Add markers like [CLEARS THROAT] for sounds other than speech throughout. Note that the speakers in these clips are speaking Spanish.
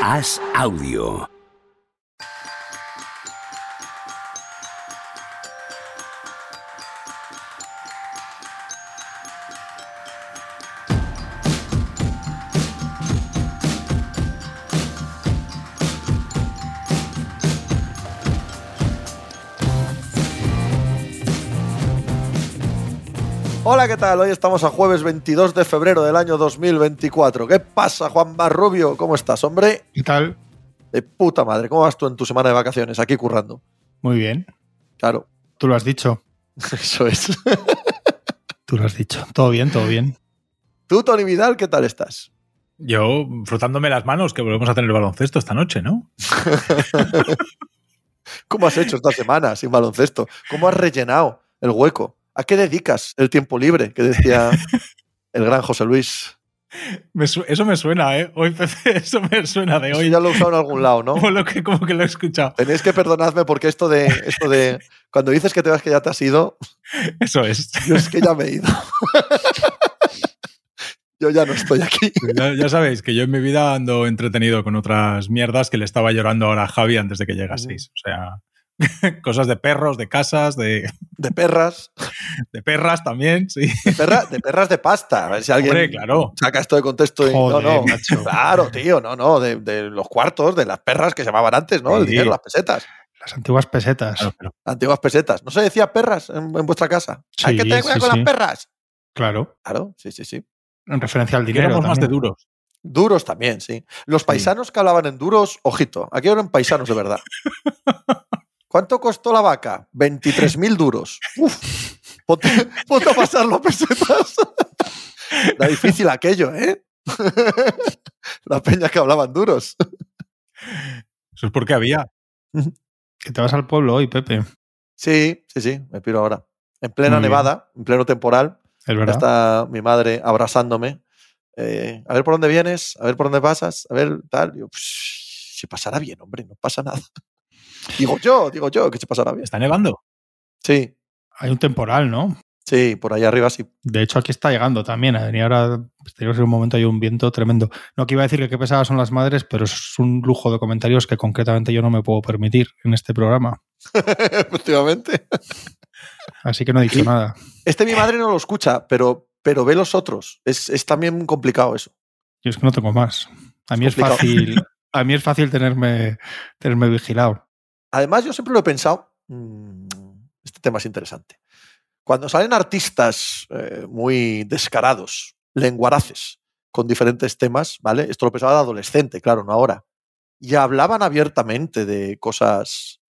Haz audio. Hola, ¿qué tal? Hoy estamos a jueves 22 de febrero del año 2024. ¿Qué pasa, Juan Marrubio? ¿Cómo estás, hombre? ¿Qué tal? De puta madre. ¿Cómo vas tú en tu semana de vacaciones? Aquí currando. Muy bien. Claro. Tú lo has dicho. [LAUGHS] Eso es. [LAUGHS] Tú lo has dicho. Todo bien, todo bien. Tú, Tony Vidal, ¿qué tal estás? Yo frotándome las manos que volvemos a tener baloncesto esta noche, ¿no? [LAUGHS] ¿Cómo has hecho esta semana sin baloncesto? ¿Cómo has rellenado el hueco? ¿A qué dedicas el tiempo libre? Que decía el gran José Luis. Me eso me suena, ¿eh? Hoy, [LAUGHS] Pepe, eso me suena de Eso hoy. ya lo he usado en algún lado, ¿no? Como, lo que, como que lo he escuchado. Tenéis que perdonadme porque esto de, esto de cuando dices que te vas que ya te has ido, Eso es. yo es que ya me he ido. yo ya no estoy aquí. Ya, ya sabéis que yo en mi vida ando entretenido con otras mierdas que le estaba llorando ahora a Javi antes de que llegaseis. O sea, [LAUGHS] cosas de perros, de casas, de, De perras, [LAUGHS] de perras también, sí. de, perra- de perras de pasta. A ver si alguien Hombre, claro. saca esto de contexto. y- Joder, no, no. macho. Claro, tío, no, no. De, de los cuartos, de las perras que se llamaban antes, ¿no? El dinero, las pesetas. Las antiguas pesetas. Claro, pero- Antiguas pesetas. ¿No se decía perras en, en vuestra casa? Hay que Sí, tener cuidado sí, con sí. las perras. Claro. Claro, sí, sí, sí. En referencia al dinero. éramos más de duros. Duros también, sí. Los paisanos que hablaban en duros, ojito, aquí eran paisanos de verdad. [LAUGHS] ¿Cuánto costó la vaca? 23.000 duros. Uf, ponte, ponte a pasarlo a pesetas. Era difícil aquello, ¿eh? La peña que hablaban duros. Eso es porque había. Que te vas al pueblo hoy, Pepe. Sí, sí, sí, me piro ahora. En plena Muy bien. nevada, en pleno temporal, Es verdad. está mi madre abrazándome. Eh, a ver por dónde vienes, a ver por dónde pasas, a ver tal. Yo, "Psh, si pasará bien, hombre, no pasa nada. Digo yo, digo yo que se pasará bien. ¿Está nevando? Sí, Hay un temporal, ¿no? sí, por ahí arriba sí. De hecho, aquí está llegando también. Y ahora, tenemos en un momento hay un viento tremendo. No que iba a decir que qué pesadas son las madres, pero es un lujo de comentarios que concretamente yo no me puedo permitir en este programa. [LAUGHS] Efectivamente. Así que no he dicho nada. Este mi madre no lo escucha, pero, pero ve los otros. Es, es también complicado eso. Yo es que no tengo más. A mí es complicado. fácil. [LAUGHS] A mí es fácil tenerme, tenerme vigilado. Además, yo siempre lo he pensado. mm, Este tema es interesante. Cuando salen artistas eh, muy descarados, lenguaraces, con diferentes temas, ¿vale? Esto lo pensaba de adolescente, claro, no ahora. Y hablaban abiertamente de cosas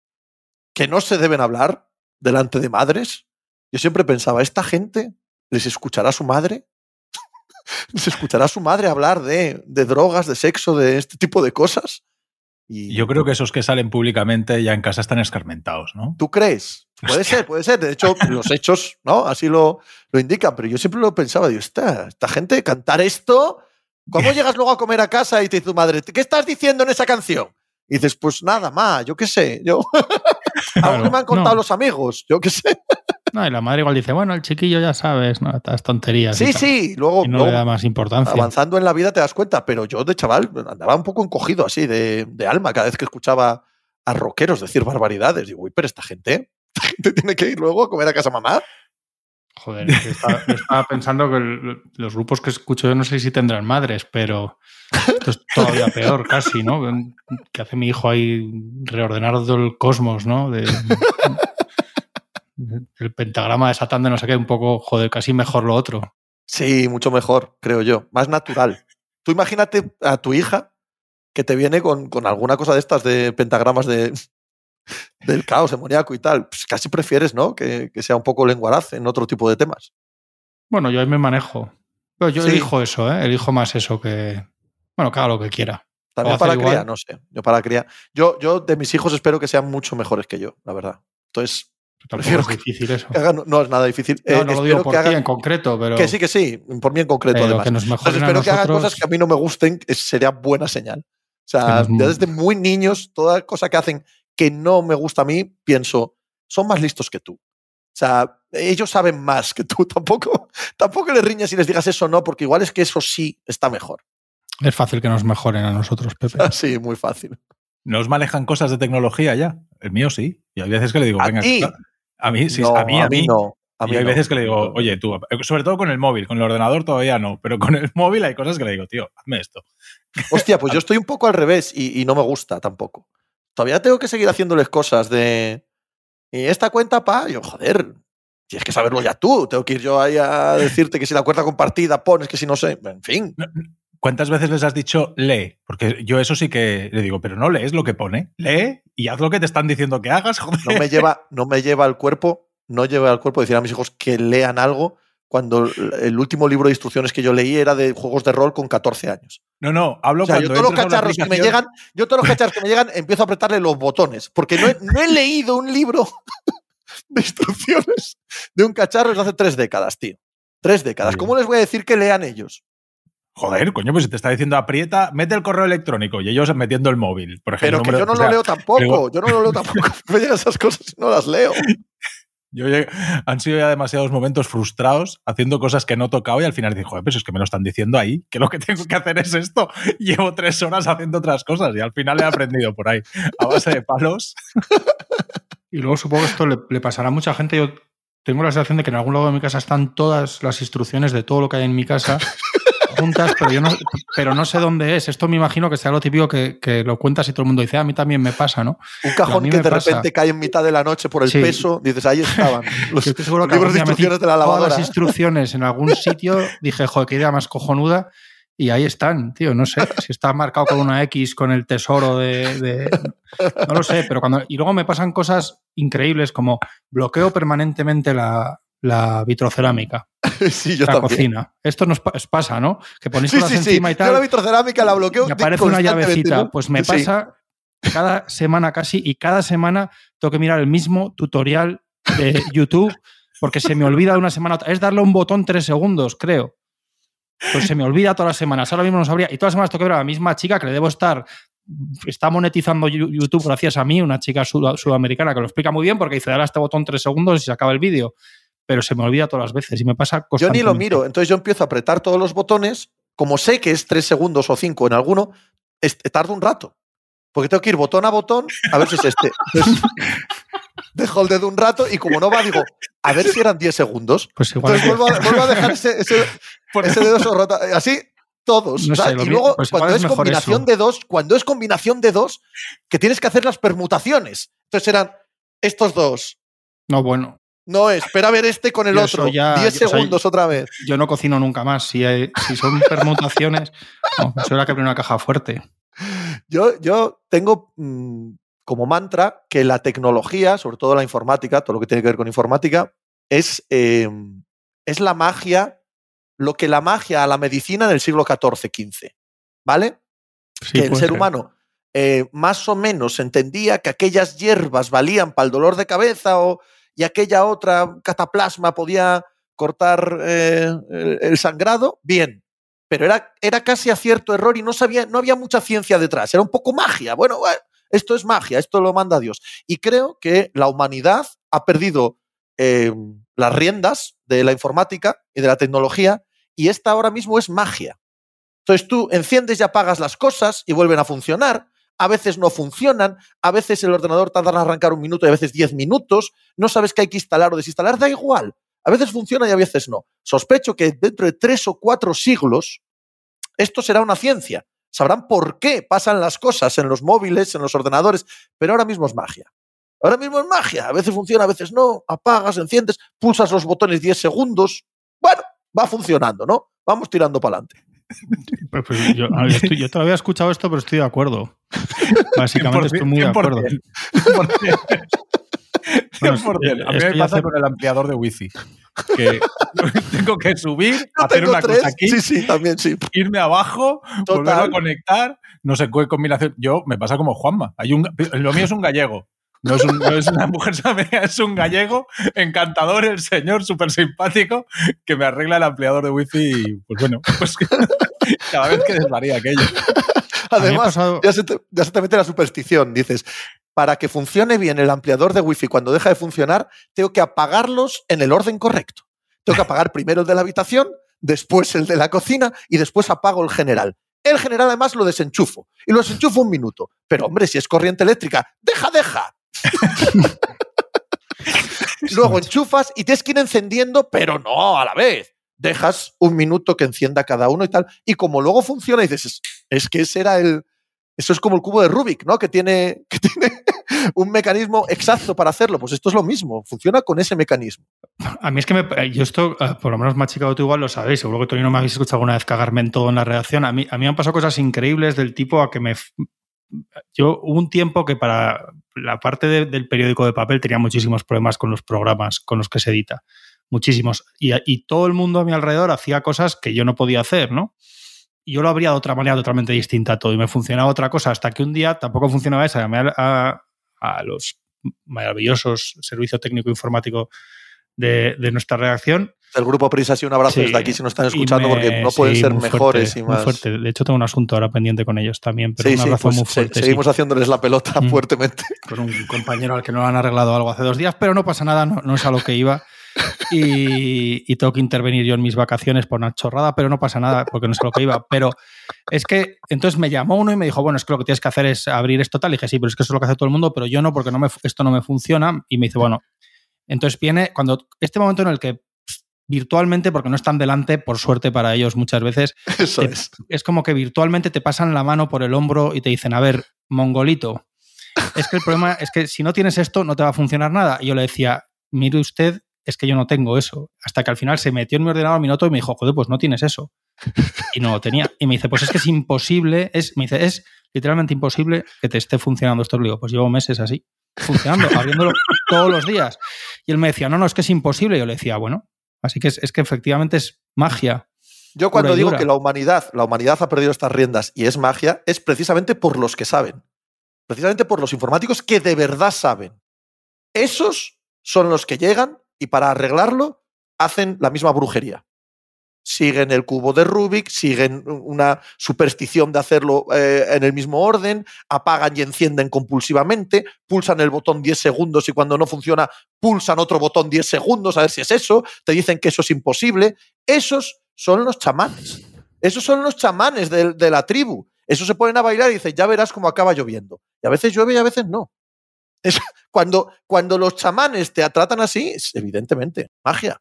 que no se deben hablar delante de madres. Yo siempre pensaba, ¿esta gente les escuchará su madre? [LAUGHS] ¿Les escuchará su madre hablar de drogas, de sexo, de este tipo de cosas? Y Yo creo que esos que salen públicamente ya en casa están escarmentados, ¿no? ¿Tú crees? Puede ser, puede ser. De hecho, [LAUGHS] los hechos, ¿no? Así lo, lo indican. Pero yo siempre lo pensaba, digo, esta, esta gente cantar esto. ¿Cómo [LAUGHS] llegas luego a comer a casa y te dice tu madre, ¿qué estás diciendo en esa canción? Y dices, pues nada, ma, yo qué sé. Yo, [LAUGHS] Claro, que me han contado no. los amigos, yo qué sé. No, y la madre igual dice, bueno, el chiquillo ya sabes, ¿no? Estas tonterías. Sí, sí. Luego, Y no luego le da más importancia. avanzando en la vida te das cuenta. Pero yo de chaval andaba un poco encogido así de, de alma cada vez que escuchaba a rockeros decir barbaridades. Digo, uy, pero esta gente, esta gente [LAUGHS] tiene que ir luego a comer a casa mamá. Joder, estaba, yo estaba pensando que el- los grupos que escucho yo no sé si tendrán madres, pero esto es todavía peor casi, ¿no? Que hace mi hijo ahí reordenar todo el cosmos, ¿no? De- el pentagrama de Satán de no sé qué, un poco, joder, casi mejor lo otro. Sí, mucho mejor, creo yo. Más natural. Tú imagínate a tu hija que te viene con, con alguna cosa de estas de pentagramas de, [LAUGHS] del caos demoníaco y tal. Pues casi prefieres, ¿no? Que, que sea un poco lenguaraz en otro tipo de temas. Bueno, yo ahí me manejo. Pero yo Sí. elijo eso, ¿eh? Elijo más eso que... Bueno, haga lo que quiera. También para hacer cría, igual. no sé. Yo para cría. Yo, yo de mis hijos espero que sean mucho mejores que yo, la verdad. Entonces, Prefiero es que- difícil eso. que hagan- no es nada difícil. No, Eh, no lo digo por que ti en concreto, pero... Que sí, que sí, por mí en concreto, además. que nos Entonces, espero que hagan cosas que a mí no me gusten, es- sería buena señal. O sea, nos- ya desde muy niños, toda cosa que hacen que no me gusta a mí, pienso, son más listos que tú. O sea, ellos saben más que tú. [LAUGHS] Tampoco, tampoco les riñas y les digas eso no, porque igual es que eso sí está mejor. Es fácil que nos mejoren a nosotros, Pepe. [LAUGHS] sí, muy fácil. ¿Nos manejan cosas de tecnología ya? El mío sí. Y hay veces que le digo, ¿A venga, a mí sí, No, a mí, a mí. no. A y mí hay no. veces que le digo, oye, tú, sobre todo con el móvil, con el ordenador todavía no, pero con el móvil hay cosas que le digo, tío, hazme esto. Hostia, pues yo [LAUGHS] estoy un poco al revés y, y no me gusta tampoco. Todavía tengo que seguir haciéndoles cosas de. Y esta cuenta, pa, yo, joder, tienes que saberlo ya tú. Tengo que ir yo ahí a decirte que si la cuenta compartida pones que si no sé. En fin. ¿Cuántas veces les has dicho lee? Porque yo eso sí que le digo, pero no lees lo que pone, lee y haz lo que te están diciendo que hagas, [LAUGHS] joder. No me lleva, no me lleva al cuerpo, no lleva al cuerpo decir a mis hijos que lean algo cuando el último libro de instrucciones que yo leí era de juegos de rol con 14 años. No, no, hablo O sea, yo todos los cacharros que me llegan, yo todos los cacharros que me llegan empiezo a apretarle los botones, porque no he, no he leído un libro [LAUGHS] de instrucciones de un cacharro desde hace tres décadas, tío. Tres décadas. ¿Cómo les voy a decir que lean ellos? Joder, coño, pues si te está diciendo aprieta, mete el correo electrónico y ellos metiendo el móvil, por ejemplo. Pero que número- yo no o sea, lo leo tampoco. digo- Yo no lo leo tampoco. [LAUGHS] Me llegan esas cosas y no las leo. [LAUGHS] Yo llegué- han sido ya demasiados momentos frustrados haciendo cosas que no he tocado y al final digo, joder, pues es que me lo están diciendo ahí, que lo que tengo que hacer es esto. [LAUGHS] Llevo tres horas haciendo otras cosas y al final he aprendido por ahí, a base de palos. Y luego supongo que esto le, le pasará a mucha gente. Yo tengo la sensación de que en algún lado de mi casa están todas las instrucciones de todo lo que hay en mi casa juntas, pero yo no, pero no sé dónde es. Esto me imagino que sea lo típico que, que lo cuentas y todo el mundo dice, "Ah, a mí también me pasa, ¿no? Un cajón que de pasa. repente cae en mitad de la noche por el Sí. peso. Dices, ahí estaban. [LAUGHS] Los, Yo estoy seguro los que libros de instrucciones de la todas lavadora. las instrucciones en algún sitio, dije, joder, qué idea más cojonuda. Y ahí están, tío, no sé si está marcado con una X con el tesoro de, de- No lo sé, pero cuando. Y luego me pasan cosas increíbles como bloqueo permanentemente la, la vitrocerámica, [LAUGHS] sí, yo la también. cocina. Esto nos pa- os pasa, ¿no? Que ponéis Sí, sí, sí. encima y Yo la tal. vitrocerámica la bloqueo. Y aparece una llavecita. ¿no? Pues me Sí. pasa cada semana casi y cada semana tengo que mirar el mismo tutorial de [LAUGHS] YouTube porque se me olvida de una semana a otra. Es darle un botón tres segundos, creo. Pues se me olvida todas las semanas. Ahora mismo no sabría. Y todas las semanas tengo que ver a la misma chica que le debo estar. Está monetizando YouTube gracias a mí, una chica sud- sudamericana que lo explica muy bien porque dice, dale a este botón tres segundos y se acaba el vídeo. Pero se me olvida todas las veces y me pasa Yo ni lo miro. Entonces yo empiezo a apretar todos los botones. Como sé que es tres segundos o cinco en alguno, es- tardo un rato. Porque tengo que ir botón a botón a ver si es este. Entonces, [LAUGHS] dejo el dedo un rato y como no va, digo, a ver si eran 10 segundos. Pues igual Entonces vuelvo a, vuelvo a dejar ese, ese- [LAUGHS] ese dedo Así todos. Y luego, pues cuando es combinación eso. de dos, cuando es combinación de dos, que tienes que hacer las permutaciones. Entonces eran estos dos. No, bueno. No, espera a ver este con el Yo otro. eso ya- 10 yo- o sea, segundos otra vez. yo no cocino nunca más. Si, hay- si son [LAUGHS] permutaciones, no, eso era que abrir una caja fuerte. Yo, yo tengo mm, como mantra que la tecnología, sobre todo la informática, todo lo que tiene que ver con informática, es, eh, es la magia, lo que la magia a la medicina en el siglo XIV-XV. ¿Vale? Sí, que el ser. humano eh, más o menos entendía que aquellas hierbas valían para el dolor de cabeza o, y aquella otra cataplasma podía cortar eh, el, sangrado, bien. Pero era, era casi acierto error y no, sabía, no había mucha ciencia detrás. Era un poco magia. Bueno, bueno, esto es magia, esto lo manda Dios. Y creo que la humanidad ha perdido eh, las riendas de la informática y de la tecnología y esta ahora mismo es magia. Entonces tú enciendes y apagas las cosas y vuelven a funcionar. A veces no funcionan, a veces el ordenador tarda en arrancar un minuto y a veces diez minutos. No sabes qué hay que instalar o desinstalar, da igual. A veces funciona y a veces no. Sospecho que dentro de tres o cuatro siglos esto será una ciencia. Sabrán por qué pasan las cosas en los móviles, en los ordenadores, pero ahora mismo es magia. Ahora mismo es magia. A veces funciona, a veces no. Apagas, enciendes, pulsas los botones 10 segundos. Bueno, va funcionando, ¿no? Vamos tirando para adelante. Pues, pues yo, estoy- todavía he escuchado esto, pero estoy de acuerdo. [LAUGHS] Básicamente estoy muy de acuerdo. 100%. [LAUGHS] Bueno, 100%. A mí que me pasa hace- con el ampliador de wifi. Que [LAUGHS] tengo que subir, Yo hacer una tres. cosa aquí, Sí, sí, también sí. irme abajo, volver a Total. conectar, no sé qué combinación. Yo me pasa como Juanma. Hay un, lo mío es un gallego. No es, un- no es una [LAUGHS] mujer sabería, [LAUGHS] es un gallego encantador, el señor, súper simpático, que me arregla el ampliador de wifi y, pues bueno, [LAUGHS] pues cada vez que desvaría aquello. Además, pasado- ya, se te, ya se te mete la superstición. Dices, para que funcione bien el ampliador de wifi cuando deja de funcionar, tengo que apagarlos en el orden correcto. Tengo que apagar primero el de la habitación, después el de la cocina y después apago el general. El general además lo desenchufo y lo desenchufo un minuto. Pero hombre, si es corriente eléctrica, deja, deja. [LAUGHS] Luego enchufas y tienes que ir encendiendo, pero no a la vez. Dejas un minuto que encienda cada uno y tal. Y como luego funciona, dices, es, que ese era el. Eso es como el cubo de Rubik, ¿no? Que tiene, [LAUGHS] que tiene un mecanismo exacto para hacerlo. Pues esto es lo mismo, funciona con ese mecanismo. A mí es que me, yo esto, eh, por lo menos más chica tú igual lo sabéis, seguro que todavía no me habéis escuchado alguna vez cagarme en todo en la redacción. A mí, a mí me han pasado cosas increíbles del tipo a que me... Yo hubo un tiempo que para la parte de, del periódico de papel tenía muchísimos problemas con los programas con los que se edita. Muchísimos. Y, y todo el mundo a mi alrededor hacía cosas que yo no podía hacer, ¿no? Yo lo habría de otra manera totalmente distinta a todo y me funcionaba otra cosa hasta que un día tampoco funcionaba esa. Llamé a, a los maravillosos servicio técnico informático de, de nuestra redacción. El grupo Prisa, sí, un abrazo Sí, desde aquí si nos están escuchando, me- porque no pueden sí, ser muy mejores fuerte, y muy más. fuerte. De hecho, tengo un asunto ahora pendiente con ellos también, pero Sí, un sí, abrazo pues muy se- fuerte. sí. seguimos haciéndoles la pelota Mm. fuertemente. con un compañero al que no le han arreglado algo hace dos días, pero no pasa nada, no, no es a lo que iba. Y, y tengo que intervenir yo en mis vacaciones por una chorrada, pero no pasa nada porque no es a lo que iba. Pero es que entonces me llamó uno y me dijo, bueno, es que lo que tienes que hacer es abrir esto tal. Y dije, sí, pero es que eso es lo que hace todo el mundo, pero yo no, porque no me, esto no me funciona. Y me dice, bueno, entonces viene cuando este momento en el que virtualmente, porque no están delante, por suerte para ellos muchas veces, [LAUGHS] Eso Te- es. es como que virtualmente te pasan la mano por el hombro y te dicen, a ver, mongolito, es que el problema [LAUGHS] es que si no tienes esto no te va a funcionar nada. Y yo le decía, mire usted, es que yo no tengo eso. Hasta que al final se metió en mi ordenador mi noto y me dijo, joder, pues no tienes eso. Y no lo tenía. Y me dice, pues es que es imposible, es, me dice, es literalmente imposible que te esté funcionando esto. Le digo, pues llevo meses así, funcionando, abriéndolo todos los días. Y él me decía, no, no, es que es imposible. Y yo le decía, bueno, así que es, es que efectivamente es magia. Yo cuando digo que la humanidad, la humanidad ha perdido estas riendas y es magia, es precisamente por los que saben. Precisamente por los informáticos que de verdad saben. Esos son los que llegan y para arreglarlo hacen la misma brujería. Siguen el cubo de Rubik, siguen una superstición de hacerlo eh, en el mismo orden, apagan y encienden compulsivamente, pulsan el botón 10 segundos y cuando no funciona pulsan otro botón 10 segundos a ver si es eso, te dicen que eso es imposible. Esos son los chamanes. Esos son los chamanes de, de la tribu. Esos se ponen a bailar y dicen, ya verás cómo acaba lloviendo. Y a veces llueve y a veces no. [LAUGHS] Es, cuando, cuando los chamanes te tratan así, es evidentemente, magia.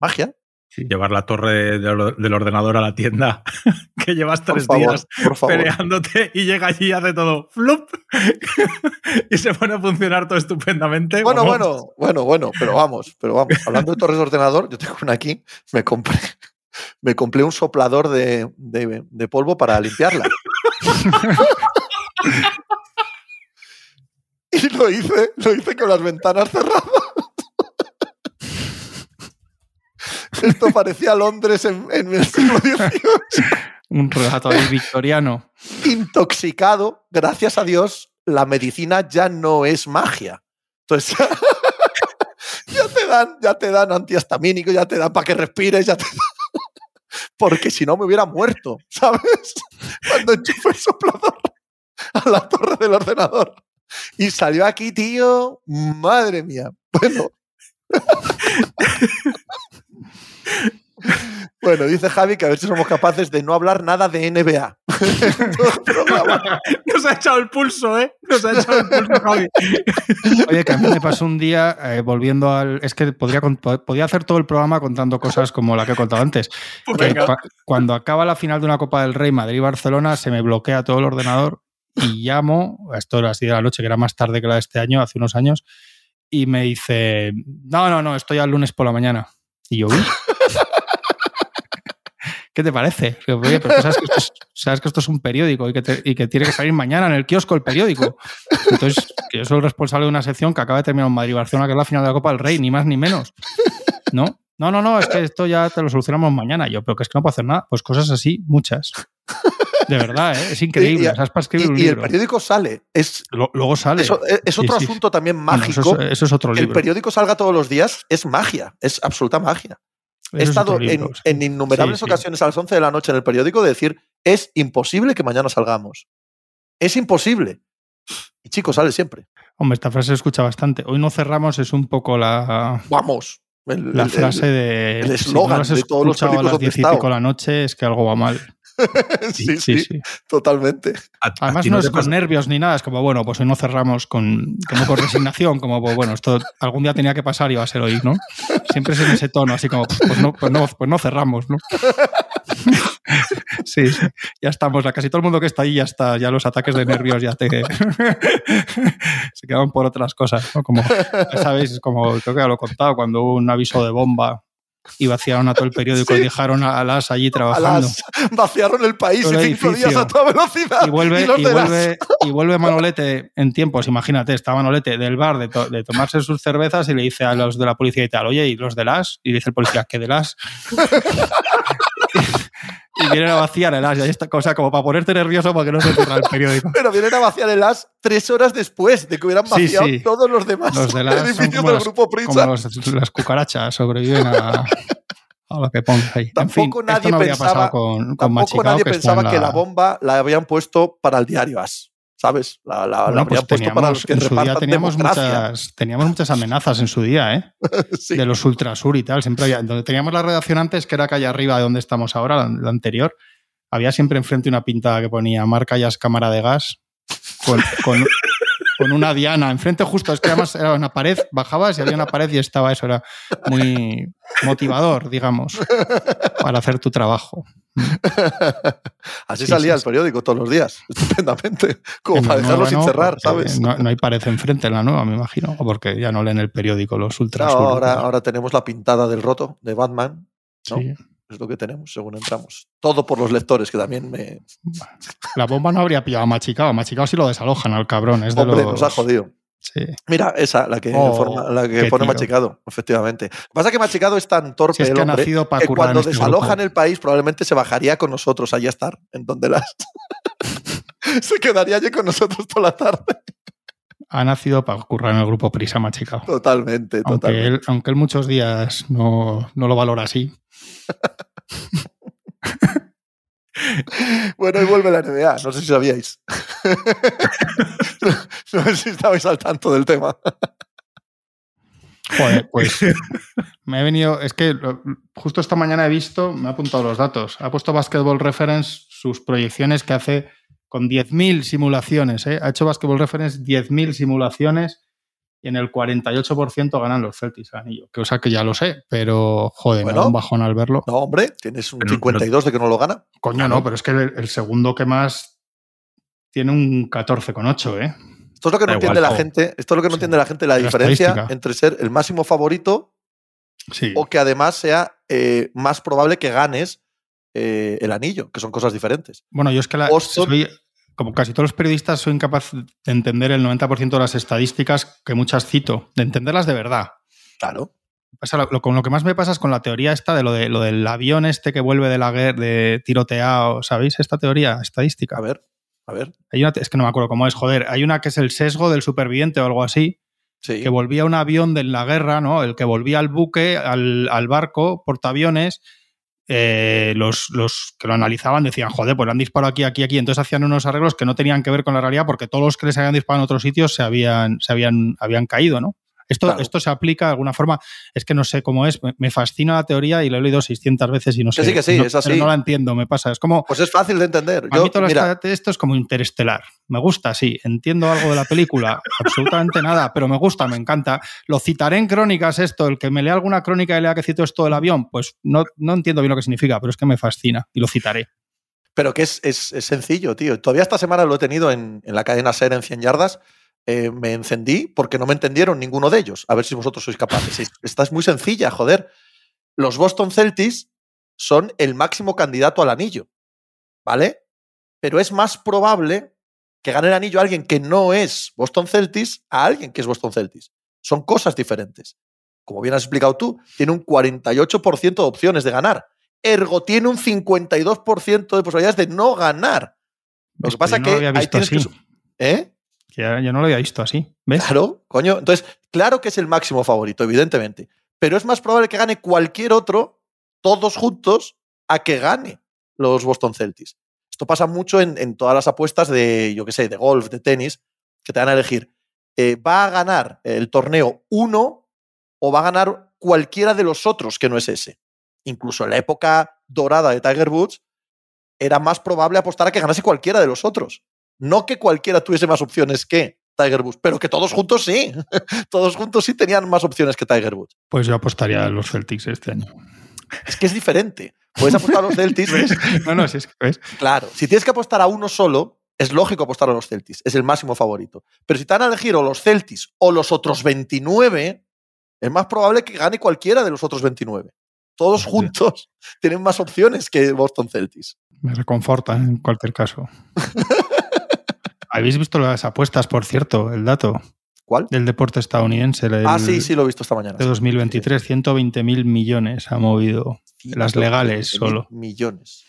Magia. Sí, llevar la torre del, ordenador a la tienda [LAUGHS] que llevas tres días favor. peleándote y llega allí y hace todo flup [LAUGHS] y se pone a funcionar todo estupendamente. Bueno, Vamos. bueno, bueno, bueno, pero vamos, pero vamos. Hablando de torres de ordenador, yo tengo una aquí, me compré, [LAUGHS] me compré un soplador de, de- de polvo para limpiarla. y lo hice, lo hice con las ventanas cerradas. [LAUGHS] Esto parecía Londres en, en el siglo XVIII. Un relato ahí victoriano. Intoxicado, gracias a Dios, la medicina ya no es magia. Entonces, [LAUGHS] ya te dan, ya te dan antihistamínico, ya te dan para que respires, ya te [LAUGHS] Porque si no me hubiera muerto, ¿sabes? Cuando enchufé el soplador a la torre del ordenador. Y salió aquí, tío, madre mía. Bueno. Bueno, dice Javi que a ver si somos capaces de no hablar nada de NBA. [LAUGHS] Nos ha echado el pulso, ¿eh? Nos ha echado el pulso, Javi. Oye, que a mí me pasó un día eh, volviendo al. Es que podría, podía hacer todo el programa contando cosas como la que he contado antes. Pues cuando acaba la final de una Copa del Rey Madrid-Barcelona, se me bloquea todo el ordenador y llamo, a esto era así de la noche, que era más tarde que la de este año, hace unos años, y me dice: No, no, no, estoy al lunes por la mañana. Y yo. [LAUGHS] ¿Qué te parece? Oye, pero sabes que, esto es, sabes que esto es un periódico y que, te- y que tiene que salir mañana en el kiosco el periódico. Entonces, que yo soy el responsable de una sección que acaba de terminar en Madrid-Barcelona, que es la final de la Copa del Rey, ni más ni menos. ¿No? No, no, no, es que esto ya te lo solucionamos mañana. Yo, pero que es que no puedo hacer nada. Pues cosas así, muchas. De verdad, ¿eh? es increíble. Y- y- o sea, es para escribir un Y, y el libro. periódico sale. Es, Lo- Luego sale. eso, es- otro sí. asunto también mágico. eso, es, eso es otro que el libro. periódico salga todos los días es magia, es absoluta magia. He Eso estado libro, en, innumerables Sí, ocasiones a las 11 de la noche en el periódico de decir, es imposible que mañana salgamos. Es imposible. Y chicos, sale siempre. Hombre, esta frase se escucha bastante. Hoy no cerramos, es un poco la, Vamos. El- la frase el- de. el si eslogan no de todos los escuchado a periódicos las donde he 10 y pico la noche, es que algo va mal. [LAUGHS] sí, Sí, sí, sí. totalmente. A- Además no es con nervios ni nada, es como, bueno, pues hoy no cerramos con, como con resignación, como, pues, bueno, esto algún día tenía que pasar y va a ser hoy, ¿no? Siempre es en ese tono, así como, pues no, pues no, pues no cerramos, ¿no? Sí, sí, ya estamos, casi todo el mundo que está ahí ya está, ya los ataques de nervios ya te... [LAUGHS] se quedan por otras cosas, ¿no? Como, ya sabéis, es como, creo que ya lo he contado, cuando hubo un aviso de bomba y vaciaron a todo el periódico Sí. y dejaron a, a las allí trabajando. las vaciaron el país Todo en cinco días edificio. a toda velocidad. y vuelve, y, vuelve, y vuelve Manolete en tiempos, imagínate, está Manolete del bar de, to- de tomarse sus cervezas y le dice a los de la policía y tal, oye, ¿y los de las? Y dice el policía, ¿qué de las? [LAUGHS] y vienen a vaciar el as, y ahí está, o sea, como para ponerte nervioso para que no se cierra el periódico. Pero vienen a vaciar el as tres horas después de que hubieran vaciado sí. todos los demás Los de las son edificios como del las- grupo Como Prisa. los- las cucarachas sobreviven a, a lo que pongas ahí. en fin, Tampoco nadie no pensaba- con, con Tampoco nadie que pensaba en que la bomba la habían puesto para el diario As. ¿Sabes? La, la- pues para los teníamos, que en su día teníamos democracia. muchas, teníamos muchas amenazas en su día, ¿eh? [LAUGHS] Sí. de los Ultrasur y tal. Siempre había, donde teníamos la redacción antes, que era calle arriba de donde estamos ahora, la, la anterior, había siempre enfrente una pintada que ponía marca Yas cámara de gas con, con- [LAUGHS] con una diana. Enfrente justo, es que además era una pared, bajabas y había una pared y estaba eso, era muy motivador, digamos, para hacer tu trabajo. [LAUGHS] Así Sí, salía sí, el periódico todos los días, [LAUGHS] estupendamente. Como para dejarlo sin no, cerrar, ¿sabes? No, no hay pared enfrente en la nueva, me imagino, porque ya no leen el periódico los No, Ultrasur. ahora, ahora tenemos la pintada del roto de Batman. ¿no? Sí. Es lo que tenemos según entramos. Todo por los lectores, que también me. La bomba no habría pillado a Machicao. A Machicao sí lo desalojan al cabrón. Es de los... nos ha jodido. Sí. Mira, esa, la que, Oh, forma- la que pone tío. Machicado, efectivamente. Lo que pasa es que Machicado es tan torpe Si es el que ha hombre, que en cuando este desalojan grupo. el país probablemente se bajaría con nosotros allí a estar, en donde las... [LAUGHS] se quedaría allí con nosotros toda la tarde. Ha nacido para currar en el grupo Prisa Machicao. Totalmente, Aunque totalmente. él, aunque él muchos días no, no lo valora así. [LAUGHS] [LAUGHS] Bueno, y vuelve la NBA, no sé si sabíais. [LAUGHS] no, sé si estabais al tanto del tema. Joder, pues me he venido. Es que justo esta mañana he visto, me ha apuntado los datos. Ha puesto Basketball Reference sus proyecciones que hace con 10.000 simulaciones. ¿eh? Ha hecho Basketball Reference 10.000 simulaciones y en el 48% ganan los Celtics el anillo. Que, o sea que ya lo sé, pero joder, me Bueno. da un bajón al verlo. No, hombre, tienes un Pero- 52 de que no lo gana. Coño, no, pero es que el, el segundo que más tiene un 14,8, ¿eh? Esto es lo que no Da entiende igual, la gente. Esto es lo que no Sí. entiende la gente, la La diferencia entre ser el máximo favorito Sí. o que además sea eh, más probable que ganes eh, el anillo, que son cosas diferentes. Bueno, yo es que la, Boston- soy- como casi todos los periodistas, soy incapaz de entender el 90% de las estadísticas que muchas cito, de entenderlas de verdad. Claro. Pasa lo- lo- con lo que más me pasa es con la teoría esta de lo, de lo del avión este que vuelve de la guerra, de tiroteado. ¿Sabéis esta teoría estadística? A ver, a ver. Hay una, es que no me acuerdo cómo es, joder. Hay una que es el sesgo del superviviente o algo así, Sí. que volvía un avión de la guerra, ¿no? El que volvía al buque, al, al barco, portaaviones, eh, los, los que lo analizaban decían, joder, pues le han disparado aquí, aquí, aquí. Entonces hacían unos arreglos que no tenían que ver con la realidad porque todos los que les habían disparado en otros sitios se habían, se habían, habían caído, ¿no? Esto, Claro. esto se aplica de alguna forma, es que no sé cómo es, me, fascina la teoría y la he leído 600 veces y no Que sé. sí, que sí, no, es así. pero no la entiendo, me pasa. Es como, Pues es fácil de entender. a Yo, mí todo mira, esto es como interestelar. Me gusta, sí. Entiendo algo de la película. [LAUGHS] absolutamente nada, pero me gusta, me encanta. Lo citaré en crónicas esto. El que me lea alguna crónica y lea que cito esto del avión, pues no, no entiendo bien lo que significa, pero es que me fascina y lo citaré. pero que es, es- es sencillo, tío. Todavía esta semana lo he tenido en, en la cadena SER en 100 yardas. Eh, me encendí porque no me entendieron ninguno de ellos. A ver si vosotros sois capaces. Es- Esta es muy sencilla, joder. Los Boston Celtics son el máximo candidato al anillo, ¿vale? Pero es más probable que gane el anillo alguien que no es Boston Celtics a alguien que es Boston Celtics. Son cosas diferentes. Como bien has explicado tú, tiene un 48% de opciones de ganar. Ergo tiene un 52% de posibilidades de no ganar. Lo que Esto pasa no que ahí tienes así. ¿Eh? Yo no lo había visto así. ¿Ves? Claro, coño. Entonces, claro que es el máximo favorito, evidentemente. Pero es más probable que gane cualquier otro, todos juntos, a que gane los Boston Celtics. Esto pasa mucho en, en todas las apuestas de, yo qué sé, de golf, de tenis, que te van a elegir. eh, ¿Va a ganar el torneo uno o va a ganar cualquiera de los otros que no es ese? Incluso en la época dorada de Tiger Woods, era más probable apostar a que ganase cualquiera de los otros. No que cualquiera tuviese más opciones que Tiger Woods, pero que todos juntos sí. [LAUGHS] todos juntos sí tenían más opciones que Tiger Woods. Pues yo apostaría a los Celtics este año. Es que es diferente. Puedes apostar a los Celtics. [LAUGHS] no, no, si es que ves. Claro, si tienes que apostar a uno solo, es lógico apostar a los Celtics. Es el máximo favorito. Pero si te van a elegir o los Celtics o los otros 29, es más probable que gane cualquiera de los otros 29. Todos juntos [LAUGHS] tienen más opciones que Boston Celtics. Me reconforta en cualquier caso. ¿Habéis visto las apuestas, por cierto, el dato? ¿Cuál? Del deporte estadounidense. El, ah, sí, sí, lo he visto esta mañana. De 2023, 120 mil millones ha movido. Las legales solo. Millones.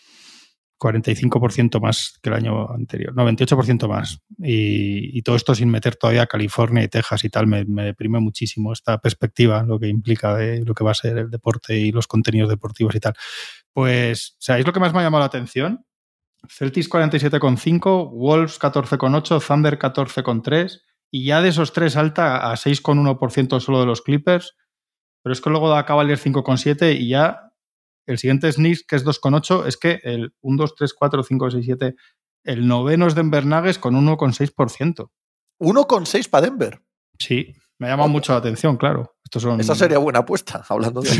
45% más que el año anterior, 98% más. Y, y, todo esto sin meter todavía California y Texas y tal, me, me, deprime muchísimo esta perspectiva, lo que implica de lo que va a ser el deporte y los contenidos deportivos y tal. Pues, ¿sabéis lo que más me ha llamado la atención? Celtics 47,5, Wolves 14,8, Thunder 14,3 y ya de esos tres alta a 6,1% solo de los Clippers. Pero es que luego da Cavaliers 5,7 y ya el siguiente es Knicks, que es 2,8. Es que el 1, 2, 3, 4, 5, 6, 7. El noveno es Denver Nuggets con 1,6%. 1,6 para Denver. Sí, me ha llamado mucho la atención, claro. Estos son... Esa sería buena apuesta, hablando de.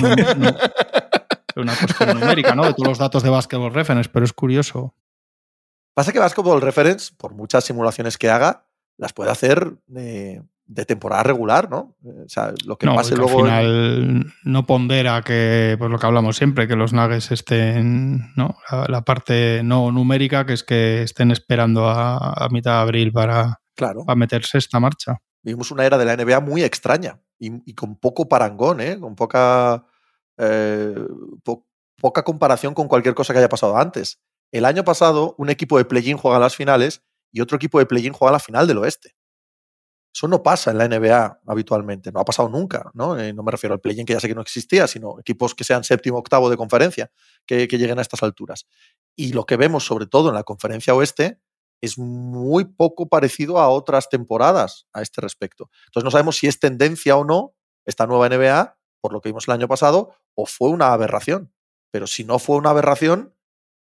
no, no, no. [LAUGHS] Una cuestión numérica, ¿no? De todos los datos de Basketball Reference, pero es curioso. Pasa que Basketball Reference, por muchas simulaciones que haga, las puede hacer de, de temporada regular, ¿no? O sea, lo que no, pase luego. Al final no pondera que, pues lo que hablamos siempre, que los nuggets estén, ¿no? La, la parte no numérica, que es que estén esperando a, a mitad de abril para, claro. para meterse esta marcha. Vivimos una era de la NBA muy extraña y, y con poco parangón, ¿eh? Con poca. Eh, po poca comparación con cualquier cosa que haya pasado antes. El año pasado, un equipo de play-in juega las finales y otro equipo de play-in juega la final del oeste. Eso no pasa en la NBA habitualmente, no ha pasado nunca, ¿no? Eh, no me refiero al play-in que ya sé que no existía, sino equipos que sean séptimo octavo de conferencia, que, que, lleguen a estas alturas. Y lo que vemos, sobre todo en la conferencia oeste, es muy poco parecido a otras temporadas a este respecto. Entonces no sabemos si es tendencia o no esta nueva NBA, por lo que vimos el año pasado, o fue una aberración. Pero si no fue una aberración,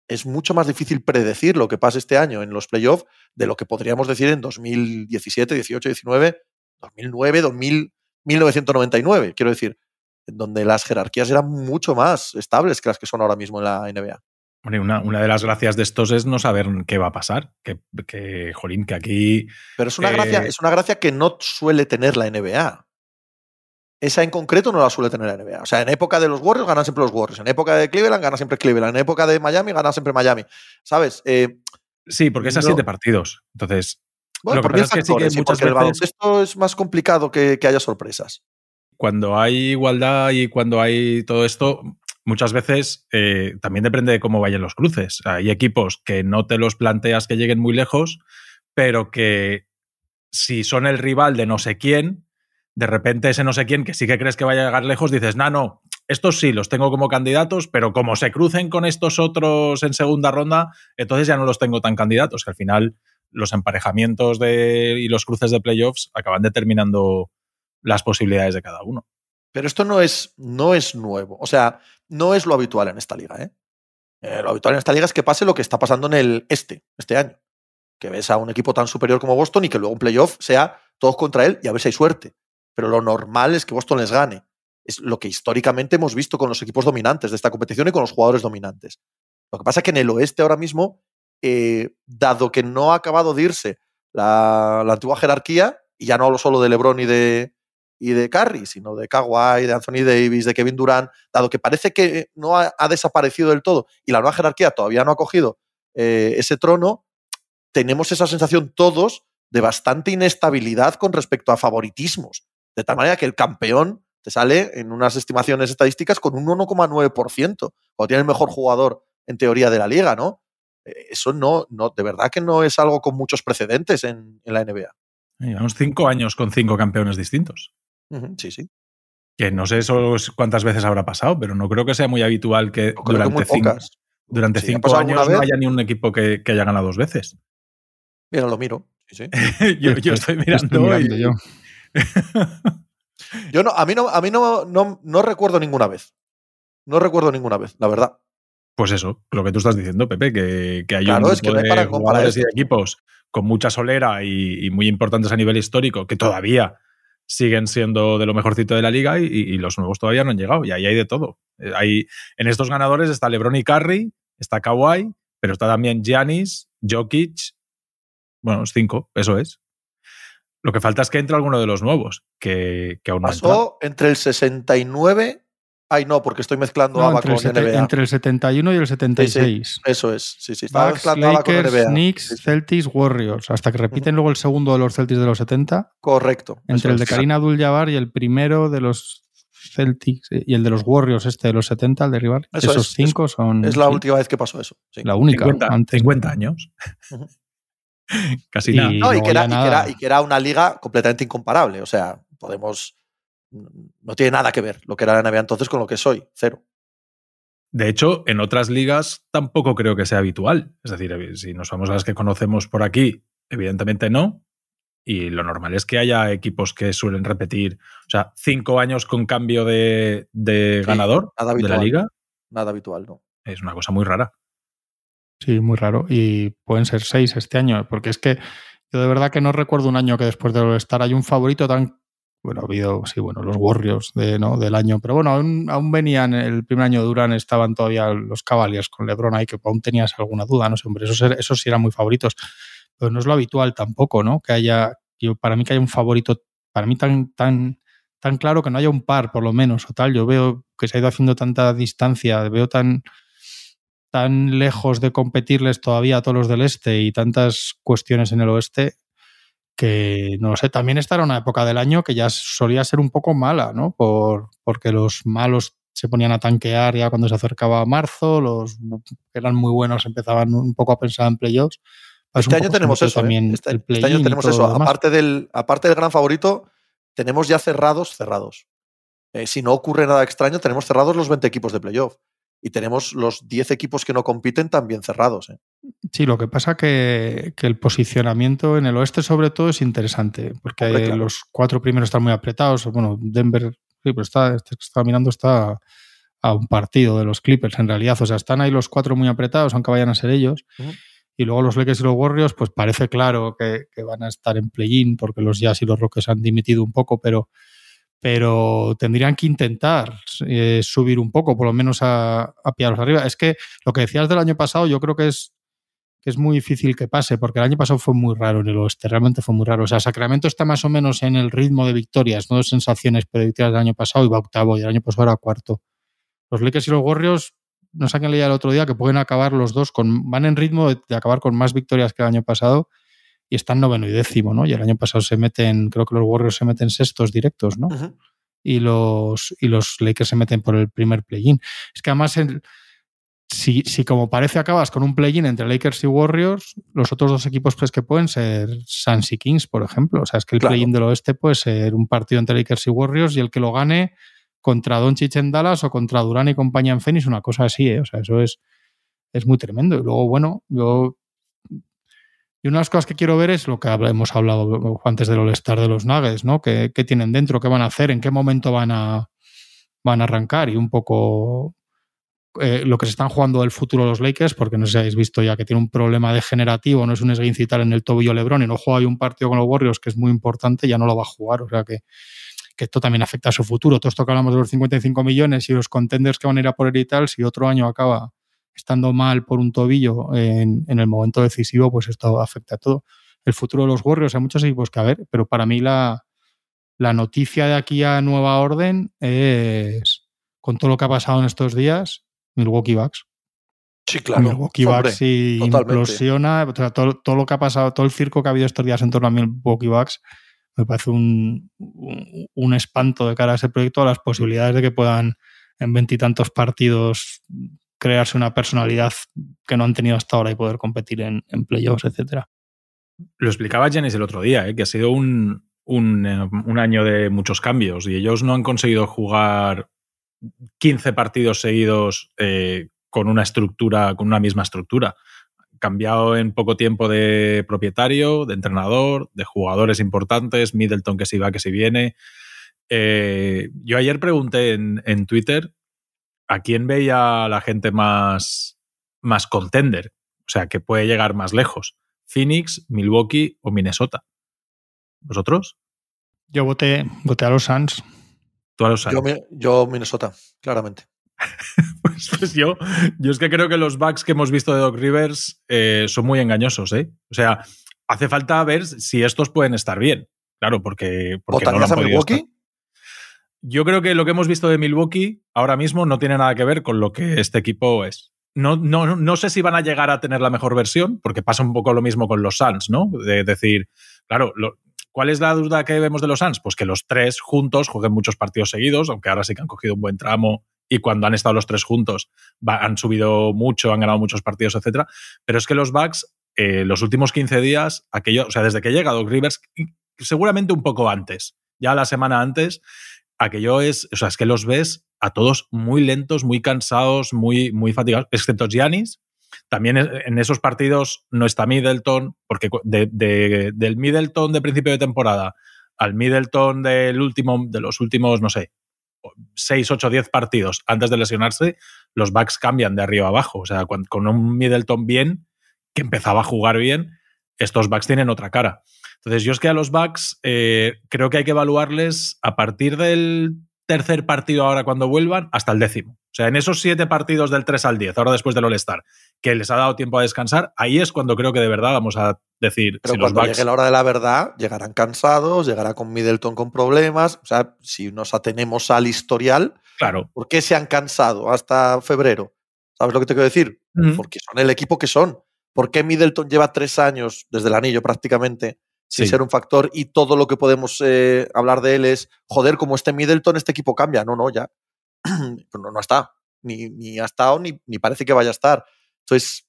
es mucho más difícil predecir lo que pasa este año en los playoffs de lo que podríamos decir en 2017, 18, 19, 2009, 2000, 1999. Quiero decir, en donde las jerarquías eran mucho más estables que las que son ahora mismo en la NBA. Una, una, de las gracias de estos es no saber qué va a pasar. Que, que jolín, que aquí. Pero es una, eh... gracia, es una gracia que no suele tener la NBA. Esa en concreto no la suele tener la NBA. O sea, en época de los Warriors ganan siempre los Warriors. En época de Cleveland gana siempre Cleveland. En época de Miami gana siempre Miami. ¿Sabes? Eh, sí, porque es a no. siete partidos. Entonces. Bueno, lo que pasa es que sí que muchas veces. El baloncesto es más complicado que, que haya sorpresas. Cuando hay igualdad y cuando hay todo esto, muchas veces eh, también depende de cómo vayan los cruces. Hay equipos que no te los planteas que lleguen muy lejos, pero que si son el rival de no sé quién, de repente ese no sé quién que sí que crees que vaya a llegar lejos, dices, no, no, estos sí los tengo como candidatos, pero como se crucen con estos otros en segunda ronda, entonces ya no los tengo tan candidatos, que al final los emparejamientos de, y los cruces de playoffs acaban determinando las posibilidades de cada uno. Pero esto no es, no es nuevo. O sea, no es lo habitual en esta liga. ¿eh? Eh, lo habitual en esta liga es que pase lo que está pasando en el este, este año. Que ves a un equipo tan superior como Boston y que luego un playoff sea todos contra él y a ver si hay suerte. Pero lo normal es que Boston les gane. Es lo que históricamente hemos visto con los equipos dominantes de esta competición y con los jugadores dominantes. Lo que pasa es que en el oeste ahora mismo, eh, dado que no ha acabado de irse la, antigua jerarquía, y ya no hablo solo de LeBron y de, y de Curry, sino de Kawhi, de Anthony Davis, de Kevin Durant, dado que parece que no ha, ha desaparecido del todo y la nueva jerarquía todavía no ha cogido eh, ese trono, tenemos esa sensación todos de bastante inestabilidad con respecto a favoritismos. De tal manera que el campeón te sale en unas estimaciones estadísticas con un 1,9%, cuando tiene el mejor jugador en teoría de la liga, ¿no? Eso no, no, de verdad que no es algo con muchos precedentes en, en la NBA. Llevamos cinco años con cinco campeones distintos. Uh -huh, sí, sí. Que no sé eso cuántas veces habrá pasado, pero no creo que sea muy habitual que durante, que cinco, durante sí, cinco años no haya ni un equipo que, que, haya ganado dos veces. Mira, lo miro. Sí, sí. [LAUGHS] yo, yo, estoy mirando, estoy mirando y... yo. [LAUGHS] yo no, a mí, no, a mí no, no, no recuerdo ninguna vez. No recuerdo ninguna vez, la verdad. Pues eso, lo que tú estás diciendo, Pepe, que, que hay Claro, un es que de para jugadores y de equipos con mucha solera y, y muy importantes a nivel histórico que todavía siguen siendo de lo mejorcito de la liga y, y los nuevos todavía no han llegado. Y ahí hay de todo. Eh, Hay, en estos ganadores está LeBron y Curry, está Kawhi, pero está también Giannis, Jokic. Bueno, los cinco, eso es. Lo que falta es que entre alguno de los nuevos, que, que aún no. Pasó entre el 69. Ay, no, porque estoy mezclando No, ABA el con sete- NBA. entre el 71 y el 76. Eso es, sí, sí. Estaba Bucks, mezclando ABA con Lakers, NBA. Knicks. Celtics, Warriors. Hasta que repiten luego el segundo de los Celtics de los 70. Correcto. Entre el de. Karina Abdul-Jabbar y el primero de los Celtics eh, y el de los Warriors, este de los 70, el de rival. Eso Esos es, cinco son Es la sí, última vez que pasó eso. sí. la única. 50, antes- 50 años. [LAUGHS] Casi Y- nada. No, y que, era, ya y, que nada. era, y que era una liga completamente incomparable. O sea, podemos. No tiene nada que ver lo que era la NBA entonces con lo que es hoy. Cero. De hecho, en otras ligas tampoco creo que sea habitual. Es decir, eh, si nos vamos a las que conocemos por aquí, evidentemente no. Y lo normal es que haya equipos que suelen repetir, o sea, cinco años con cambio de, de Sí, ganador nada de la liga. Nada habitual, ¿no? Es una cosa muy rara. Sí, muy raro. Y pueden ser seis este año, porque es que yo de verdad que no recuerdo un año que después de All-Star hay un favorito tan. Bueno, ha habido, sí, bueno, los Warriors del año, pero bueno, aún, venían, el primer año de Durán estaban todavía los Cavaliers con LeBron ahí, que aún tenías alguna duda, no sé, hombre, esos, esos sí eran muy favoritos, pero no es lo habitual tampoco, ¿no? Que haya, para mí que haya un favorito, para mí tan, tan, tan claro que no haya un par, por lo menos, o tal, yo veo que se ha ido haciendo tanta distancia, veo tan, tan lejos de competirles todavía a todos los del este y tantas cuestiones en el oeste que no lo sé, también esta era una época del año que ya solía ser un poco mala, ¿no? Por, porque los malos se ponían a tanquear ya cuando se acercaba marzo, los que eran muy buenos empezaban un poco a pensar en playoffs. Este año tenemos eso. ¿eh? también Este, el este año tenemos eso. Aparte del, aparte del gran favorito, tenemos ya cerrados, cerrados. Eh, si no ocurre nada extraño, tenemos cerrados los 20 equipos de playoff. Y tenemos los 10 equipos que no compiten también cerrados. ¿eh? Sí, lo que pasa que, que el posicionamiento en el oeste sobre todo es interesante, porque Hombre, claro. los cuatro primeros están muy apretados. Bueno, Denver, sí, pero está, este que estaba mirando está a un partido de los Clippers en realidad. O sea, están ahí los cuatro muy apretados, aunque vayan a ser ellos. Y luego los Lakers y los Warriors, pues parece claro que, que van a estar en play-in, porque los Jazz y los Rockets han dimitido un poco, pero, pero tendrían que intentar eh, subir un poco, por lo menos a, a pillarlos arriba. Es que lo que decías del año pasado, yo creo que es, que es muy difícil que pase, porque el año pasado fue muy raro en el oeste, realmente fue muy raro. O sea, Sacramento está más o menos en el ritmo de victorias, no de sensaciones predictivas del año pasado, va octavo, y el año pasado era cuarto. Los Lakers y los Warriors, no quién leía el otro día, que pueden acabar los dos, con van en ritmo de acabar con más victorias que el año pasado, y están noveno y décimo, ¿no? Y el año pasado se meten, creo que los Warriors se meten sextos directos, ¿no? Y los, y los Lakers se meten por el primer play-in. Es que además, el- si, si como parece acabas con un play-in entre Lakers y Warriors, los otros dos equipos pues, que pueden ser Suns y Kings, por ejemplo. O sea, es que el Claro. play-in del oeste puede ser un partido entre Lakers y Warriors y el que lo gane contra Doncic en Dallas o contra Durán y compañía en Phoenix, una cosa así, ¿eh? O sea, eso es, es muy tremendo. Y luego, bueno, yo... Y una de las cosas que quiero ver es lo que hemos hablado antes del All-Star de los Nuggets, ¿no? ¿Qué, tienen dentro? ¿Qué van a hacer? ¿En qué momento van a, van a arrancar? Y un poco eh, lo que se están jugando el futuro los Lakers, porque no sé si habéis visto ya que tiene un problema degenerativo, no es un esguince en el tobillo LeBron y no juega hoy un partido con los Warriors que es muy importante, ya no lo va a jugar. O sea que, que esto también afecta a su futuro. Todo esto que hablamos de los 55 millones y los contenders que van a ir a por él y tal, si otro año acaba estando mal por un tobillo en, en el momento decisivo, pues esto afecta a todo. El futuro de los Warriors, hay muchos equipos que a ver, pero para mí la, la noticia de aquí a nueva orden es, con todo lo que ha pasado en estos días, Milwaukee Bucks. Sí, claro. Milwaukee Bucks si implosiona, o sea, todo, todo lo que ha pasado, todo el circo que ha habido estos días en torno a Milwaukee Bucks, me parece un, un, un espanto de cara a ese proyecto, a las posibilidades de que puedan en veintitantos partidos crearse una personalidad que no han tenido hasta ahora y poder competir en, playoffs, etcétera. Lo explicaba Janis el otro día, ¿eh? que ha sido un, eh, un año de muchos cambios y ellos no han conseguido jugar 15 partidos seguidos eh, con una estructura, con una misma estructura. Cambiado en poco tiempo de propietario, de entrenador, de jugadores importantes, Middleton que si va, que si viene. Yo ayer pregunté en Twitter ¿a quién veía la gente más, más contender? O sea, que puede llegar más lejos. Phoenix, Milwaukee o Minnesota. ¿Vosotros? Yo voté, voté a los Suns. Tú a los Suns. Yo, mi- yo Minnesota, claramente. [LAUGHS] Pues, pues yo, yo es que creo que los backs que hemos visto de Doc Rivers eh, son muy engañosos, ¿eh? O sea, hace falta ver si estos pueden estar bien. Claro, porque, porque no lo ¿Votarías han a Milwaukee? estar. Yo creo que lo que hemos visto de Milwaukee ahora mismo no tiene nada que ver con lo que este equipo es. No, no, no sé si van a llegar a tener la mejor versión, porque pasa un poco lo mismo con los Suns, ¿no? De decir, claro, ¿cuál es la duda que vemos de los Suns? Pues que los tres juntos jueguen muchos partidos seguidos, aunque ahora sí que han cogido un buen tramo y cuando han estado los tres juntos han subido mucho, han ganado muchos partidos, etcétera. Pero es que los Bucks, eh, los últimos 15 días, aquello, o sea, desde que llega Doc Rivers, seguramente un poco antes, ya la semana antes, aquello es, o sea, es que los ves a todos muy lentos, muy cansados, muy, muy fatigados, excepto Giannis. También en esos partidos no está Middleton, porque de- de- del Middleton de principio de temporada al Middleton del último, de los últimos, no sé, 6, 8, 10 partidos antes de lesionarse, los Bucks cambian de arriba a abajo. O sea, con un Middleton bien, que empezaba a jugar bien, estos Bucks tienen otra cara. Entonces, yo es que a los Bucks eh, creo que hay que evaluarles a partir del tercer partido ahora cuando vuelvan hasta el décimo. O sea, en esos siete partidos del 3 al 10, ahora después del All-Star, que les ha dado tiempo a descansar, ahí es cuando creo que de verdad vamos a decir Pero si los cuando Bucks... llegue la hora de la verdad, llegarán cansados, llegará con Middleton con problemas. O sea, si nos atenemos al historial, Claro. ¿por qué se han cansado hasta febrero? ¿Sabes lo que te quiero decir? Mm. Porque son el equipo que son. ¿Por qué Middleton lleva tres años, desde el anillo prácticamente, sin Sí. ser un factor y todo lo que podemos eh, hablar de él es, joder, como este Middleton, este equipo cambia? No, no, ya. [CLEARS THROAT] No, no está. Ni, ni ha estado, ni, ni parece que vaya a estar. Entonces,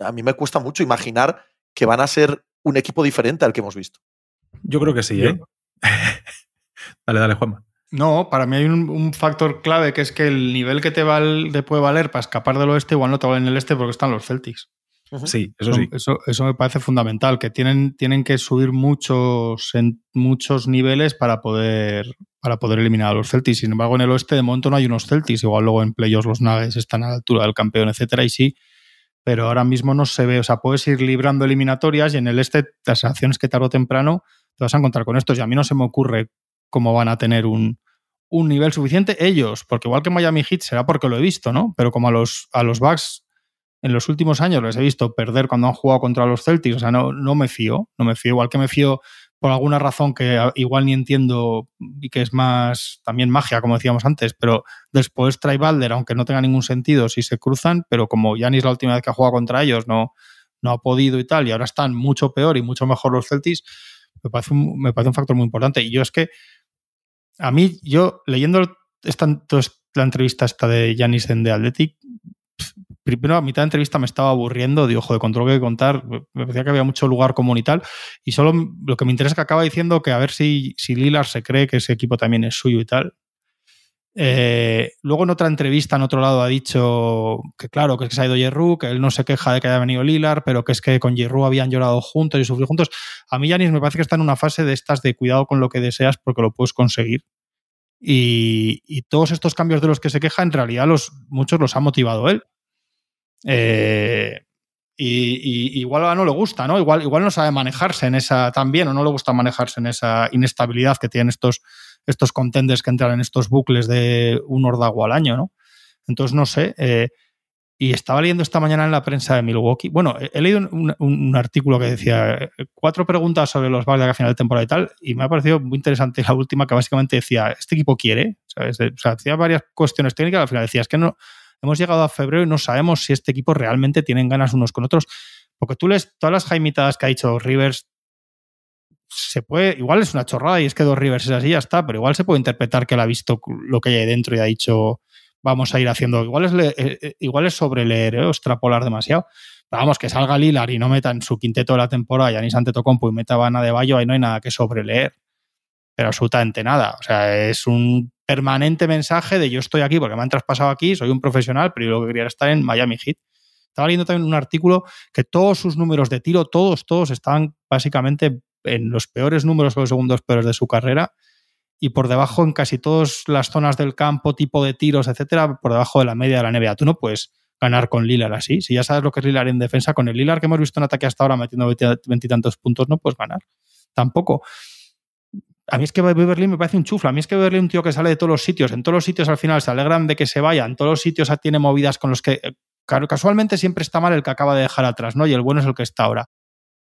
a mí me cuesta mucho imaginar que van a ser un equipo diferente al que hemos visto. Yo creo que sí, ¿eh? [LAUGHS] dale, dale, Juanma. No, para mí hay un, un factor clave que es que el nivel que te, val- te puede valer para escapar del oeste igual no te vale en el este porque están los Celtics. Sí, eso sí. Eso, eso me parece fundamental, que tienen, tienen que subir muchos, en muchos niveles para poder, para poder eliminar a los Celtics. Sin embargo, en el oeste de momento no hay unos Celtics. Igual luego en playoffs los Nuggets están a la altura del campeón, etcétera, y sí. Pero ahora mismo no se ve. O sea, puedes ir librando eliminatorias y en el este, las sensaciones que tarde o temprano te vas a encontrar con estos. Y a mí no se me ocurre cómo van a tener un, un nivel suficiente ellos, porque igual que Miami Heat será porque lo he visto, ¿no? Pero como a los, a los Bucks en los últimos años les he visto perder cuando han jugado contra los Celtics, o sea, no, no me fío, no me fío, igual que me fío por alguna razón que igual ni entiendo y que es más también magia, como decíamos antes, pero después trae Balder, aunque no tenga ningún sentido si se cruzan, pero como Yanis la última vez que ha jugado contra ellos no, no ha podido y tal, y ahora están mucho peor y mucho mejor los Celtics, me parece un, me parece un factor muy importante. Y yo es que a mí, yo leyendo esta, la entrevista esta de Yanis en The Athletic, primero a mitad de entrevista me estaba aburriendo, digo, joder, con todo lo que que contar, me parecía que había mucho lugar común y tal, y solo lo que me interesa es que acaba diciendo que a ver si, si Lilar se cree que ese equipo también es suyo y tal. Eh, luego en otra entrevista en otro lado ha dicho que claro, que se ha ido Yerru, que él no se queja de que haya venido Lilar, pero que es que con Yerru habían llorado juntos y sufrido juntos. A mí Yanis me parece que está en una fase de estas de cuidado con lo que deseas porque lo puedes conseguir. Y, y todos estos cambios de los que se queja, en realidad los, muchos los ha motivado él. Eh, y, y, igual no le gusta, ¿no? Igual, igual no sabe manejarse en esa también, o no le gusta manejarse en esa inestabilidad que tienen estos, estos contenders que entran en estos bucles de un ordago al año, ¿no? Entonces, no sé. Eh, y estaba leyendo esta mañana en la prensa de Milwaukee. Bueno, he, he leído un, un, un, artículo que decía eh, cuatro preguntas sobre los Bucks de la final de temporada y tal, y me ha parecido muy interesante la última que básicamente decía, ¿este equipo quiere? ¿Sabes? O sea, hacía varias cuestiones técnicas, al final decía, es que no, hemos llegado a febrero y no sabemos si este equipo realmente tienen ganas unos con otros. Porque tú lees todas las jaimitadas que ha dicho Rivers, se puede, igual es una chorrada y es que dos Rivers es así, ya está, pero igual se puede interpretar que él ha visto lo que hay ahí dentro y ha dicho, vamos a ir haciendo. Igual es, le, eh, igual es sobre leer ¿eh? extrapolar demasiado. Vamos, que salga Lilar y no meta en su quinteto de la temporada y Anis Antetokounmpo y meta Vana de Bayo, ahí no hay nada que sobreleer. Pero absolutamente nada. O sea, es un permanente mensaje de yo estoy aquí porque me han traspasado aquí, soy un profesional, pero yo lo que quería era estar en Miami Heat. Estaba leyendo también un artículo que todos sus números de tiro, todos, todos estaban básicamente en los peores números o los segundos peores de su carrera y por debajo en casi todas las zonas del campo, tipo de tiros, etcétera, por debajo de la media de la NBA. Tú no puedes ganar con Lillard así. Si ya sabes lo que es Lillard en defensa, con el Lillard que hemos visto en ataque hasta ahora metiendo veintitantos puntos, no puedes ganar. Tampoco. A mí es que Beverly me parece un chufla. A mí es que Beverly es un tío que sale de todos los sitios. En todos los sitios al final se alegran de que se vaya. En todos los sitios tiene movidas con los que eh, casualmente siempre está mal el que acaba de dejar atrás, ¿no? Y el bueno es el que está ahora.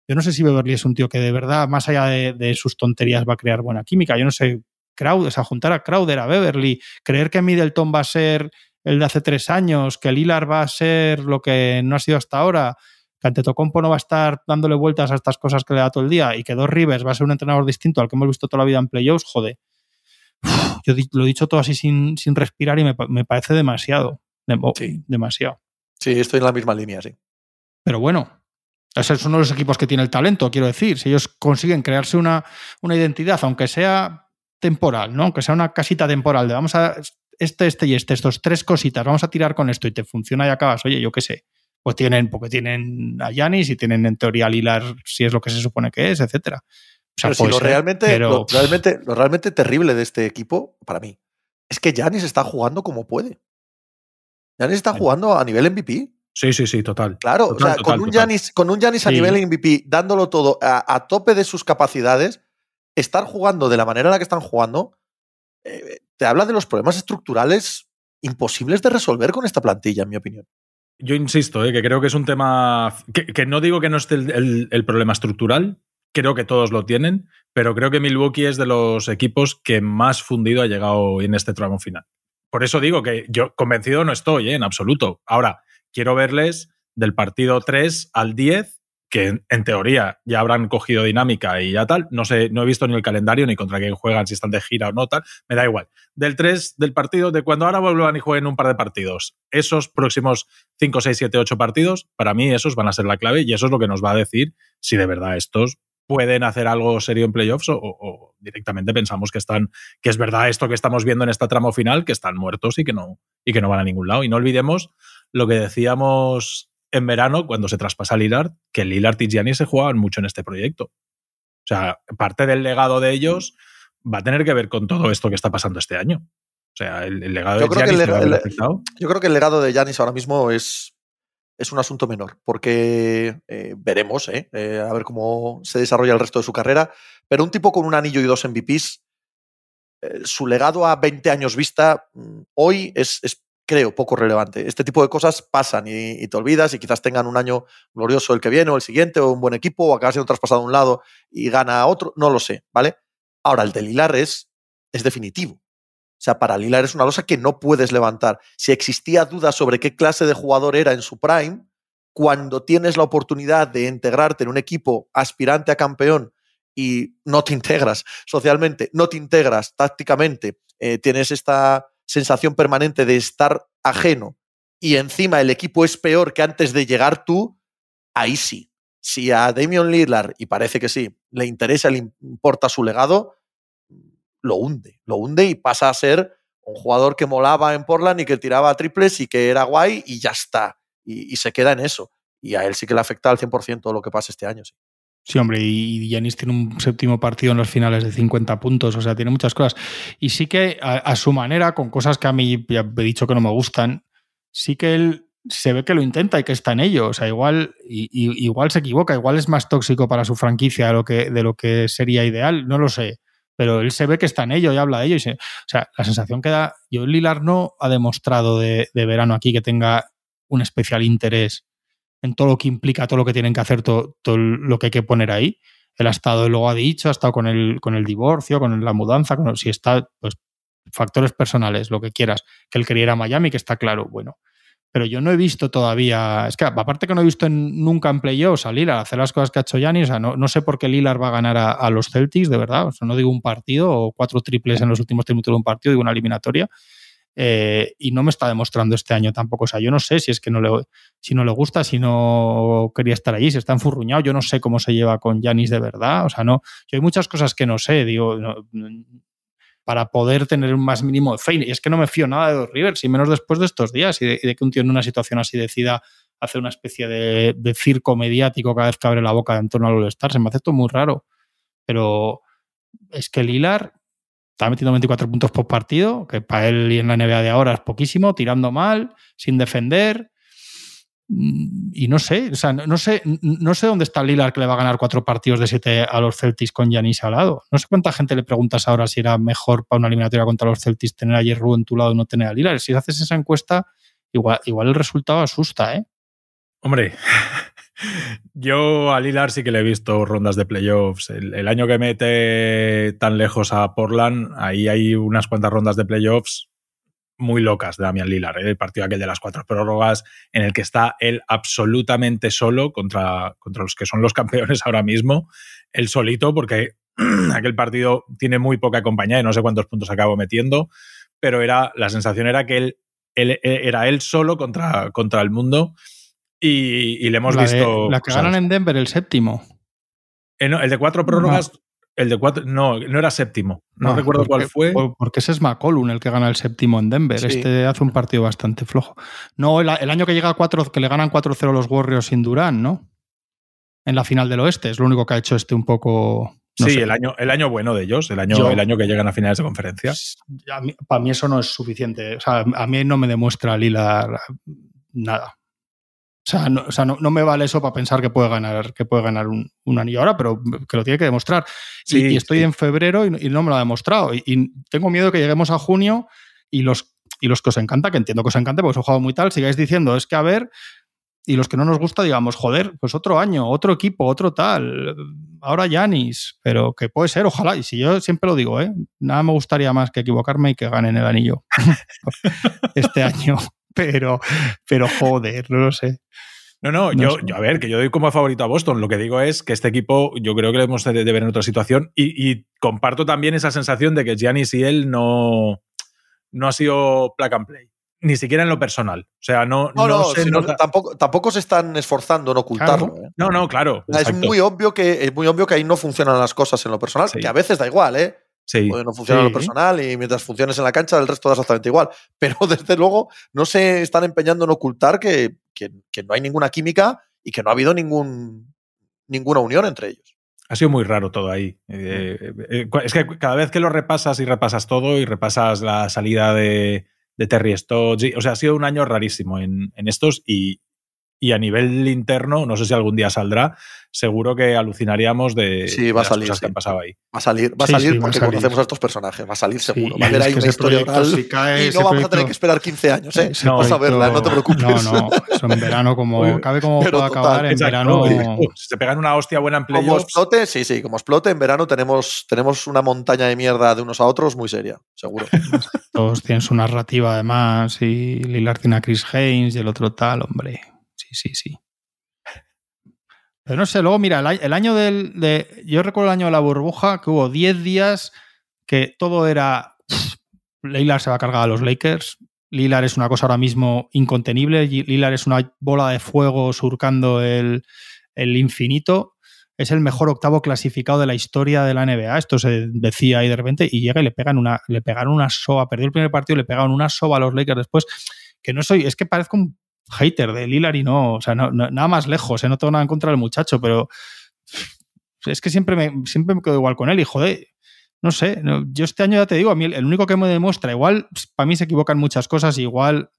Yo no sé si Beverly es un tío que de verdad, más allá de, sus tonterías, va a crear buena química. Yo no sé, Crowder, o sea, juntar a Crowder, a Beverly, creer que Middleton va a ser el de hace tres años, que Lilar va a ser lo que no ha sido hasta ahora, que Antetokounmpo no va a estar dándole vueltas a estas cosas que le da todo el día y que Dos Rivers va a ser un entrenador distinto al que hemos visto toda la vida en playoffs, joder. Yo lo he dicho todo así sin, sin respirar y me, parece demasiado. sí. Demasiado. Sí, estoy en la misma línea, sí. Pero bueno, ese es uno de los equipos que tiene el talento, quiero decir. Si ellos consiguen crearse una, una identidad, aunque sea temporal, ¿no? Aunque sea una casita temporal, de vamos a este, este y este, estos tres cositas, vamos a tirar con esto y te funciona y acabas, oye, yo qué sé. Pues tienen, porque tienen a Yanis y tienen en teoría a Lilar si es lo que se supone que es, etcétera. pero si lo, realmente, lo, realmente, lo realmente terrible de este equipo, para mí, es que Yanis está jugando como puede. Yanis está jugando a nivel MVP. Sí, sí, sí, total. Claro, o sea, con, un Giannis, con un Giannis a nivel MVP, dándolo todo a, tope de sus capacidades, estar jugando de la manera en la que están jugando, eh, te habla de los problemas estructurales imposibles de resolver con esta plantilla, en mi opinión. Yo insisto, eh, que creo que es un tema que, no digo que no esté el, problema estructural, creo que todos lo tienen, pero creo que Milwaukee es de los equipos que más fundido ha llegado en este tramo final. Por eso digo que yo convencido no estoy, eh, en absoluto. Ahora, quiero verles del partido 3 al 10 que en, teoría ya habrán cogido dinámica y ya tal. No sé, no he visto ni el calendario ni contra quién juegan, si están de gira o no, tal. Me da igual. Del 3 del partido, de cuando ahora vuelvan y jueguen un par de partidos. Esos próximos 5, 6, 7, 8 partidos, para mí esos van a ser la clave y eso es lo que nos va a decir si de verdad estos pueden hacer algo serio en playoffs o, directamente pensamos que están que es verdad esto que estamos viendo en esta tramo final que están muertos y que no y que no van a ningún lado y no olvidemos lo que decíamos en verano, cuando se traspasa a Lillard, que Lillard y Gianni se jugaban mucho en este proyecto. O sea, parte del legado de ellos va a tener que ver con todo esto que está pasando este año. O sea, el, legado de Giannis Yo creo que el legado de Giannis ahora mismo es, es un asunto menor, porque eh, veremos, eh, eh, a ver cómo se desarrolla el resto de su carrera, pero un tipo con un anillo y dos MVPs, su legado a 20 años vista mm, hoy es, es creo, poco relevante. Este tipo de cosas pasan y, te olvidas y quizás tengan un año glorioso el que viene o el siguiente o un buen equipo o acaba siendo traspasado a un lado y gana a otro, no lo sé, ¿vale? Ahora, el de Lilar es, es definitivo. O sea, para Lilar es una losa que no puedes levantar. Si existía duda sobre qué clase de jugador era en su prime, cuando tienes la oportunidad de integrarte en un equipo aspirante a campeón y no te [LAUGHS] integras socialmente, no te integras tácticamente, eh, tienes esta sensación permanente de estar ajeno y encima el equipo es peor que antes de llegar tú, ahí sí. Si a Damian Lillard, y parece que sí, le interesa, le importa su legado, lo hunde, lo hunde y pasa a ser un jugador que molaba en Portland y que tiraba triples y que era guay y ya está. Y, se queda en eso. Y a él sí que le afecta al 100% lo que pasa este año. Sí. Sí, hombre, y Yanis tiene un séptimo partido en los finales de 50 puntos, o sea, tiene muchas cosas. Y sí que a, su manera, con cosas que a mí ya he dicho que no me gustan, sí que él se ve que lo intenta y que está en ello. O sea, igual, y, igual se equivoca, igual es más tóxico para su franquicia de lo, que, de lo que sería ideal, no lo sé. Pero él se ve que está en ello y habla de ello. o sea, la sensación que da. Yo, Lilar no ha demostrado de verano aquí que tenga un especial interés en todo lo que implica, todo lo que tienen que hacer, todo, lo que hay que poner ahí. Él ha estado, luego ha dicho, ha estado con el, con el divorcio, con la mudanza, con, si está, pues factores personales, lo que quieras, que él quería ir a Miami, que está claro, bueno. Pero yo no he visto todavía, es que aparte que no he visto nunca en playoffs a Lillard hacer las cosas que ha hecho Giannis, o sea, no, no sé por qué Lillard va a ganar a, los Celtics, de verdad, o no digo un partido o cuatro triples en los últimos minutos de un partido, digo una eliminatoria, eh, y no me está demostrando este año tampoco. O sea, yo no sé si es que no le, si no le gusta, si no quería estar allí, si está enfurruñado. Yo no sé cómo se lleva con Yanis de verdad. O sea, no. Yo hay muchas cosas que no sé, digo, para poder tener un más mínimo de fe. Y es que no me fío nada de los Rivers, y menos después de estos días y de, que un tío en una situación así decida hacer una especie de, circo mediático cada vez que abre la boca en torno al All-Star. Se me hace todo muy raro. Pero es que Lilar está metiendo 24 puntos por partido, que para él y en la NBA de ahora es poquísimo, tirando mal, sin defender. Mm, y no sé, o sea, no sé, no sé dónde está Lillard que le va a ganar cuatro partidos de siete a los Celtics con Giannis al lado. No sé cuánta gente le preguntas ahora si era mejor para una eliminatoria contra los Celtics tener a Jerry en tu lado y no tener a Lillard. Si haces esa encuesta, igual, igual el resultado asusta, ¿eh? Hombre, yo a Lillard sí que le he visto rondas de playoffs. El, el, año que mete tan lejos a Portland, ahí hay unas cuantas rondas de playoffs muy locas de Damian Lillard. ¿eh? El partido aquel de las cuatro prórrogas, en el que está él absolutamente solo contra, contra los que son los campeones [LAUGHS] ahora mismo, él solito, porque [CLEARS THROAT] aquel partido tiene muy poca compañía y no sé cuántos puntos acabo metiendo, pero era, la sensación era que él, él era él solo contra, contra el mundo y, y le hemos la visto. De, la que ganan en Denver, el séptimo. Eh, no, el de cuatro prórrogas. No. El de cuatro, no, no era séptimo. No, no recuerdo porque, cuál fue. Porque ese es McCollum el que gana el séptimo en Denver. Sí. Este hace un partido bastante flojo. No, el, el, año que llega a cuatro, que le ganan 4-0 los Warriors sin Durán, ¿no? En la final del oeste. Es lo único que ha hecho este un poco. No sí, sé. el año, el año bueno de ellos, el año, Yo, el año que llegan a finales de conferencia. Mí, para mí eso no es suficiente. O sea, a mí no me demuestra Lila nada. O sea, no, o sea no, no, me vale eso para pensar que puede ganar, que puede ganar un, un anillo ahora, pero que lo tiene que demostrar. Sí, y, y, estoy sí. en febrero y, y, no me lo ha demostrado. Y, y, tengo miedo que lleguemos a junio y los, y los que os encanta, que entiendo que os encante porque os he jugado muy tal, sigáis diciendo, es que a ver, y los que no nos gusta, digamos, joder, pues otro año, otro equipo, otro tal, ahora Yanis, pero que puede ser, ojalá, y si yo siempre lo digo, ¿eh? nada me gustaría más que equivocarme y que ganen el anillo [LAUGHS] este año pero, pero joder, no lo sé. No, no, no yo, sé. yo, a ver, que yo doy como favorito a Boston. Lo que digo es que este equipo, yo creo que lo hemos de, de ver en otra situación y, y, comparto también esa sensación de que Giannis y él no, no ha sido plug and play. Ni siquiera en lo personal. O sea, no. No, no, no se nota... tampoco, tampoco se están esforzando en ocultarlo. Claro. ¿eh? No, no, claro. Es muy, obvio que, es muy obvio que ahí no funcionan las cosas en lo personal, sí. que a veces da igual, ¿eh? Sí. No funcionar sí. lo personal y mientras funciones en la cancha, el resto da exactamente igual. [LAUGHS] Pero desde luego no se están empeñando en ocultar que, que, que no hay ninguna química y que no ha habido ningún, ninguna unión entre ellos. Ha sido muy raro todo ahí. Eh, eh, es que cada vez que lo repasas y repasas todo y repasas la salida de, de Terry Stotts, o sea, ha sido un año rarísimo en, en estos y, y a nivel interno, no sé si algún día saldrá, seguro que alucinaríamos de, sí, va de a salir, cosas sí. que han pasado ahí. Va a salir, va a salir sí, porque va a salir. conocemos a estos personajes, va a salir seguro. va a haber ahí una historia oral si cae, y no vamos proyecto, a tener que esperar 15 años, ¿eh? No, vamos a verla, no te preocupes. No, no, eso en verano, como [LAUGHS] cabe como pueda acabar, en exacto, verano. Si te pegan una hostia buena en playoffs. Como explote, sí, sí, como explote, en verano tenemos, tenemos una montaña de mierda de unos a otros muy seria, seguro. [LAUGHS] Todos tienen su narrativa además, y Lillard tiene a Chris Haynes y el otro tal, hombre. Sí, sí, sí. Pero no sé, luego mira, el, año del. De, yo recuerdo el año de la burbuja que hubo 10 días que todo era. Lillard se va a cargar a los Lakers. Lillard es una cosa ahora mismo incontenible. Lillard es una bola de fuego surcando el, el infinito. Es el mejor octavo clasificado de la historia de la NBA. Esto se decía ahí de repente y llega y le pegan una, le pegaron una soba. Perdió el primer partido, le pegaron una soba a los Lakers después. Que no soy, es que parezco un hater de Lillard no, o sea, no, nada más lejos, ¿eh? no tengo nada en contra del muchacho, pero es que siempre me, siempre me quedo igual con él y joder, no sé, yo este año ya te digo, a mí el, único que me demuestra, igual para mí se equivocan muchas cosas, igual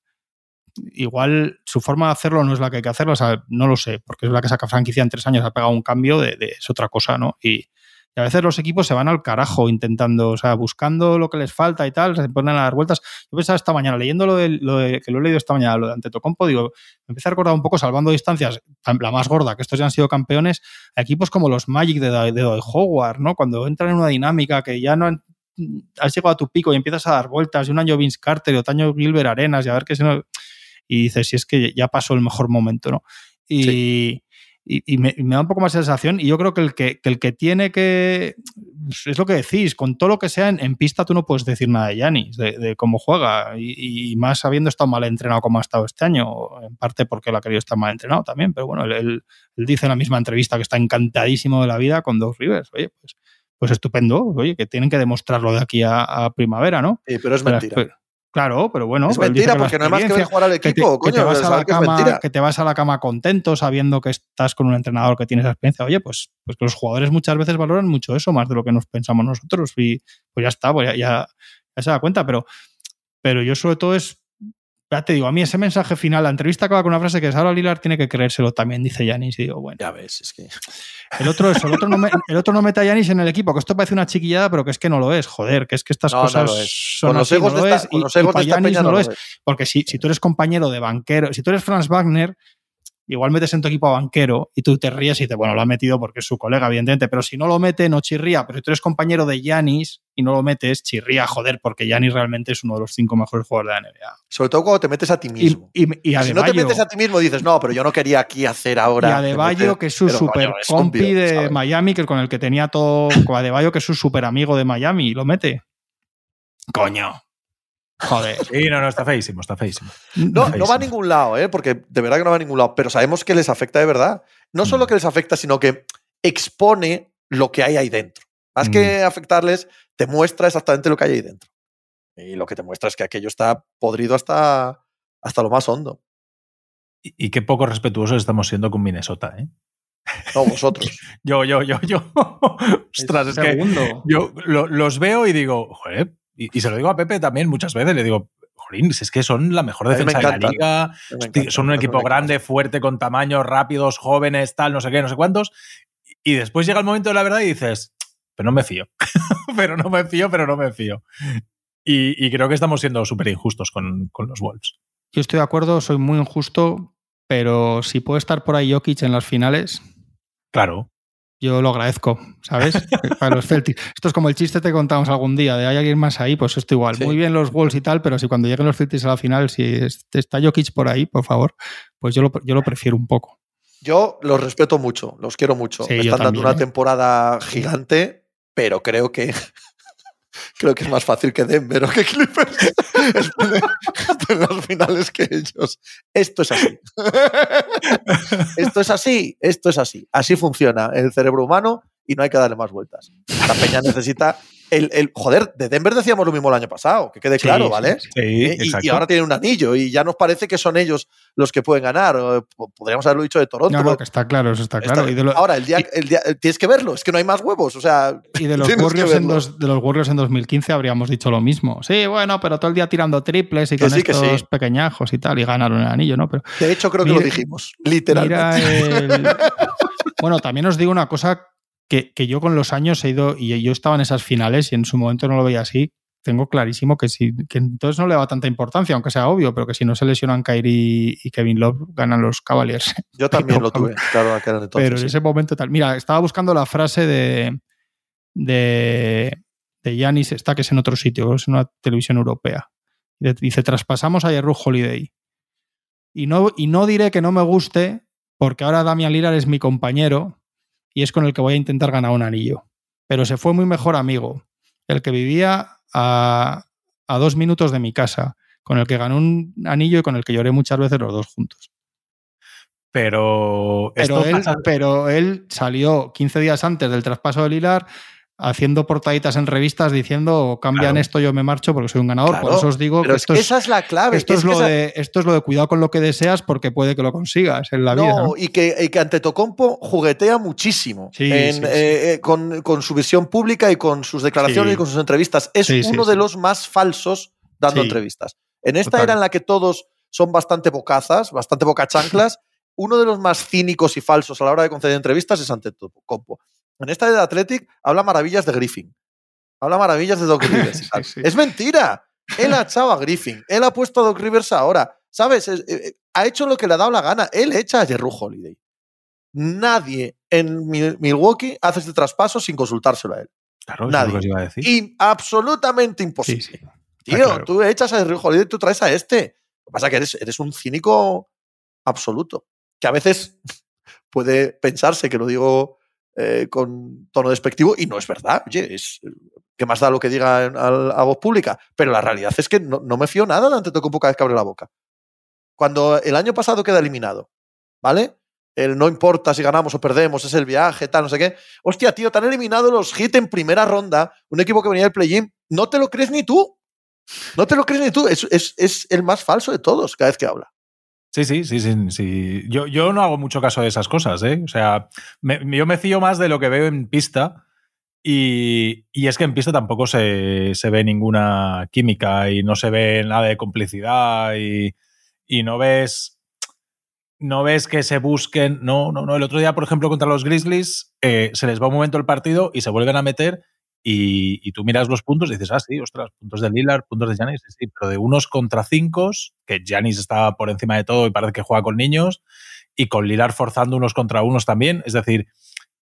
igual su forma de hacerlo no es la que hay que hacerlo, o sea, no lo sé, porque es la que saca franquicia en tres años, ha pegado un cambio de es otra cosa, ¿no? Y, y a veces los equipos se van al carajo intentando, o sea, buscando lo que les falta y tal, se ponen a dar vueltas. Yo pensaba esta mañana, leyendo lo de, lo que lo he leído esta mañana, lo de Antetokounmpo, digo, me empecé a recordar un poco, salvando distancias, la más gorda, que estos ya han sido campeones, equipos como los Magic de, de, de Howard, ¿no? Cuando entran en una dinámica que ya no has llegado a tu pico y empiezas a dar vueltas, y un año Vince Carter y otro año Gilbert Arenas, y a ver qué se nos... Y dices, si es que ya pasó el mejor momento, ¿no? Y... Sí y, y, me, y, me, da un poco más sensación. Y yo creo que el que, que el que tiene que. Es lo que decís, con todo lo que sea en, en pista, tú no puedes decir nada de Yanis, de, de, cómo juega. Y, y, más habiendo estado mal entrenado como ha estado este año, en parte porque él ha querido estar mal entrenado también. Pero bueno, él, él, él dice en la misma entrevista que está encantadísimo de la vida con dos Rivers. Oye, pues, pues estupendo. Oye, que tienen que demostrarlo de aquí a, a primavera, ¿no? Sí, pero es mentira. Claro, pero bueno. es pero mentira, porque no hay más que experiencia- jugar al que te, equipo, que te coño. vas a la cama, que te vas a la cama contento sabiendo que estás con un entrenador que tiene esa experiencia. Oye, pues, pues que los jugadores muchas veces valoran mucho eso, más de lo que nos pensamos nosotros. Y pues ya está, pues ya, ya, ya se da cuenta. Pero, pero yo sobre todo es, ya te digo, a mí ese mensaje final, la entrevista acaba con una frase que es ahora Lilar tiene que creérselo también, dice Yanis. Y digo, bueno, Ya ves, es que. el otro el otro no, me- el otro no mete a Yanis en el equipo, que esto parece una chiquillada, pero que es que no lo es, joder, que es que estas No, cosas son Con los así, egos no lo es, con y- los y peña no lo es. Porque si, si tú eres compañero de banquero, si tú eres Franz Wagner, igual metes en tu equipo a banquero y tú te ríes y dices, bueno, lo ha metido porque es su colega, evidentemente, pero si no lo mete, no chirría. Pero si tú eres compañero de Yanis y no lo metes, chirría, joder, porque Yanis realmente es uno de los cinco mejores jugadores de la NBA. Sobre todo cuando te metes a ti Y, mismo. y, y si no te metes a ti mismo, dices, no, pero yo no quería aquí hacer y ahora. Adebayo, que es su coño, super compi de ¿sabes? Miami, que con el que tenía todo. [COUGHS] Adebayo, que es su super amigo de Miami, y lo mete. Coño. Joder. Sí, no, no, está feísimo, está feísimo. No, Feísimo. no va a ningún lado, ¿eh? porque de verdad que no va a ningún lado, pero sabemos que les afecta de verdad. No solo Mm. que les afecta, sino que expone lo que hay ahí dentro. Más que afectarles, te muestra exactamente lo que hay ahí dentro. Y lo que te muestra es que aquello está podrido hasta, hasta lo más hondo. Y, y qué poco respetuosos estamos siendo con Minnesota, ¿eh? No, vosotros. [LAUGHS] Yo, yo, yo, yo. [LAUGHS] Ostras, es que yo lo- los veo y digo, joder, y, y se lo digo a Pepe también muchas veces, le digo, jolín, si es que son la mejor defensa de la liga, encanta, son un equipo grande, fuerte, con tamaños rápidos, jóvenes, tal, no sé qué, no sé cuántos. Y después llega el momento de la verdad y dices, pero no me fío. [LAUGHS] pero no me fío, pero no me fío. Y, y creo que estamos siendo súper injustos con, con los Wolves. Yo estoy de acuerdo, soy muy injusto, pero si puede estar por ahí Jokic en las finales, Claro. Yo lo agradezco, ¿sabes? [LAUGHS] Para los Celtics. Esto es como el chiste que te contamos algún día, de hay alguien más ahí, pues esto igual. Sí. Muy bien los Wolves y tal, pero si cuando lleguen los Celtics a la final, si es- está Jokic por ahí, por favor, pues yo lo, yo lo prefiero un poco. Yo los respeto mucho, los quiero mucho. Sí, Me yo están dando una ¿eh? temporada gigante, pero creo que creo que es más fácil que Denver o que Clippers [LAUGHS] en las finales que ellos. Esto es así. esto es así, esto es así. Así funciona el cerebro humano y no hay que darle más vueltas. La peña necesita el, el- joder, de Denver decíamos lo mismo el año pasado, que quede Sí, claro, ¿vale? sí. Sí, ¿eh? Y- ahora tienen un anillo y ya nos parece que son ellos los que pueden ganar. Podríamos haberlo dicho de Toronto. No, que está claro, eso está está- claro. Y de, lo- Ahora, el día, el día- tienes que verlo, es que no hay más huevos. O sea, y de [LAUGHS] los Warriors en dos- de los Warriors en 2015 habríamos dicho lo mismo. Sí, bueno, pero todo el día tirando triples y Que con sí, estos pequeñajos y tal, y ganaron el anillo, ¿no? Pero de hecho, creo que lo dijimos, literalmente. Mira el- [LAUGHS] Bueno, también os digo una cosa que, que yo con los años he ido, y yo estaba en esas finales y en su momento no lo veía así, tengo clarísimo que si que entonces no le da tanta importancia, aunque sea obvio, pero que si no se lesionan Kyrie y Kevin Love, ganan los Cavaliers. Yo [LAUGHS] también lo [LAUGHS] tuve, claro, entonces. pero en ese momento tal. Mira, estaba buscando la frase de de de Giannis, está que es en otro sitio, es en una televisión europea. Dice, traspasamos a Jeru Holiday. Y no, y no diré que no me guste, porque ahora Damian Lillard es mi compañero y es con el que voy a intentar ganar un anillo. Pero se fue muy mejor amigo, el que vivía a, a dos minutos de mi casa, con el que ganó un anillo y con el que lloré muchas veces los dos juntos. Pero, Pero él, pasa- pero él salió 15 días antes del traspaso de Lilar haciendo portaditas en revistas diciendo cambian Claro. esto, yo me marcho porque soy un ganador. Por eso os digo Pero que es que esa es la clave. esto, es lo esa- de, esto es lo de cuidado con lo que deseas porque puede que lo consigas en la no, vida. ¿no? y que, y que Antetokounmpo juguetea muchísimo Sí, en, sí, sí. eh, eh, con, con su visión pública y con sus declaraciones y con sus entrevistas. Es uno de los más falsos dando entrevistas. En esta Total. era en la que todos son bastante bocazas, bastante bocachanclas, [LAUGHS] uno de los más cínicos y falsos a la hora de conceder entrevistas es Antetokounmpo. En esta de Athletic habla maravillas de Griffin. Habla maravillas de Doc [LAUGHS] Rivers. Sí, sí. Es mentira. Él ha echado a Griffin. Él ha puesto a Doc Rivers ahora. ¿Sabes? Es- eh, eh, ha hecho lo que le ha dado la gana. Él echa a Jerry Holiday. Nadie en Mil- Milwaukee hace este traspaso sin consultárselo a él. Claro, eso es lo nadie. que iba a decir. Y absolutamente Sí, imposible. sí. Tío, claro. tú echas a Jerry Holiday y tú traes a este. Lo que pasa es que eres, eres un cínico absoluto. Que a veces [LAUGHS] puede pensarse que lo digo eh, con tono despectivo y no es verdad. Oye, es, que más da lo que diga a voz pública. Pero la realidad es que no, me fío nada de Antetokounmpo cada vez que abre la boca. Cuando el año pasado queda eliminado, ¿vale? El no importa si ganamos o perdemos, es el viaje, tal, no sé qué. Hostia, tío, te han eliminado los Heat en primera ronda, un equipo que venía del play-in. No te lo crees ni tú. No te lo crees ni tú, es, es, es el más falso de todos cada vez que habla. Sí, sí, sí, sí. sí. Yo, yo no hago mucho caso de esas cosas, ¿eh? O sea, me, yo me fío más de lo que veo en pista. Y, y es que en pista tampoco se, se, ve ninguna química y no se ve nada de complicidad y, y no ves no ves que se busquen. No, no, no. El otro día, por ejemplo, contra los Grizzlies, eh, se les va un momento el partido y se vuelven a meter y, tú miras los puntos y dices, ah, sí, ostras, puntos de Lillard, puntos de Janis, sí, pero de unos contra cinco, que Janis está por encima de todo y parece que juega con niños, y con Lillard forzando unos contra unos también. Es decir,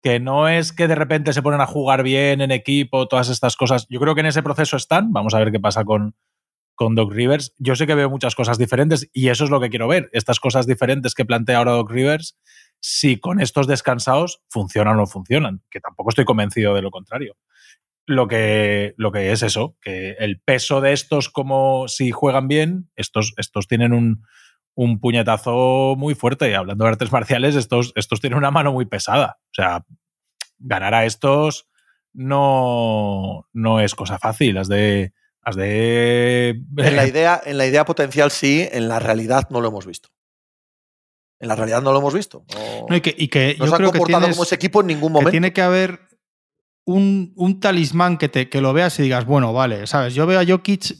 que no es que de repente se ponen a jugar bien en equipo, todas estas cosas. Yo creo que en ese proceso están. Vamos a ver qué pasa con, con Doc Rivers. Yo sé que veo muchas cosas diferentes y eso es lo que quiero ver. Estas cosas diferentes que plantea ahora Doc Rivers, si con estos descansados funcionan o no funcionan, que tampoco estoy convencido de lo contrario lo que, lo que es eso, que el peso de estos, como si juegan bien, estos, estos tienen un, un puñetazo muy fuerte. Y hablando de artes marciales, estos, estos tienen una mano muy pesada. O sea, ganar a estos no, no es cosa fácil. Has de. Has de... [LAUGHS] En, la idea, en la idea potencial sí, en la realidad no lo hemos visto. En la realidad no lo hemos visto. No, y que, y que yo creo que como ese equipo en ningún momento. tiene que haber un, talismán que, te, que lo veas y digas, bueno, vale, ¿sabes? Yo veo a Jokic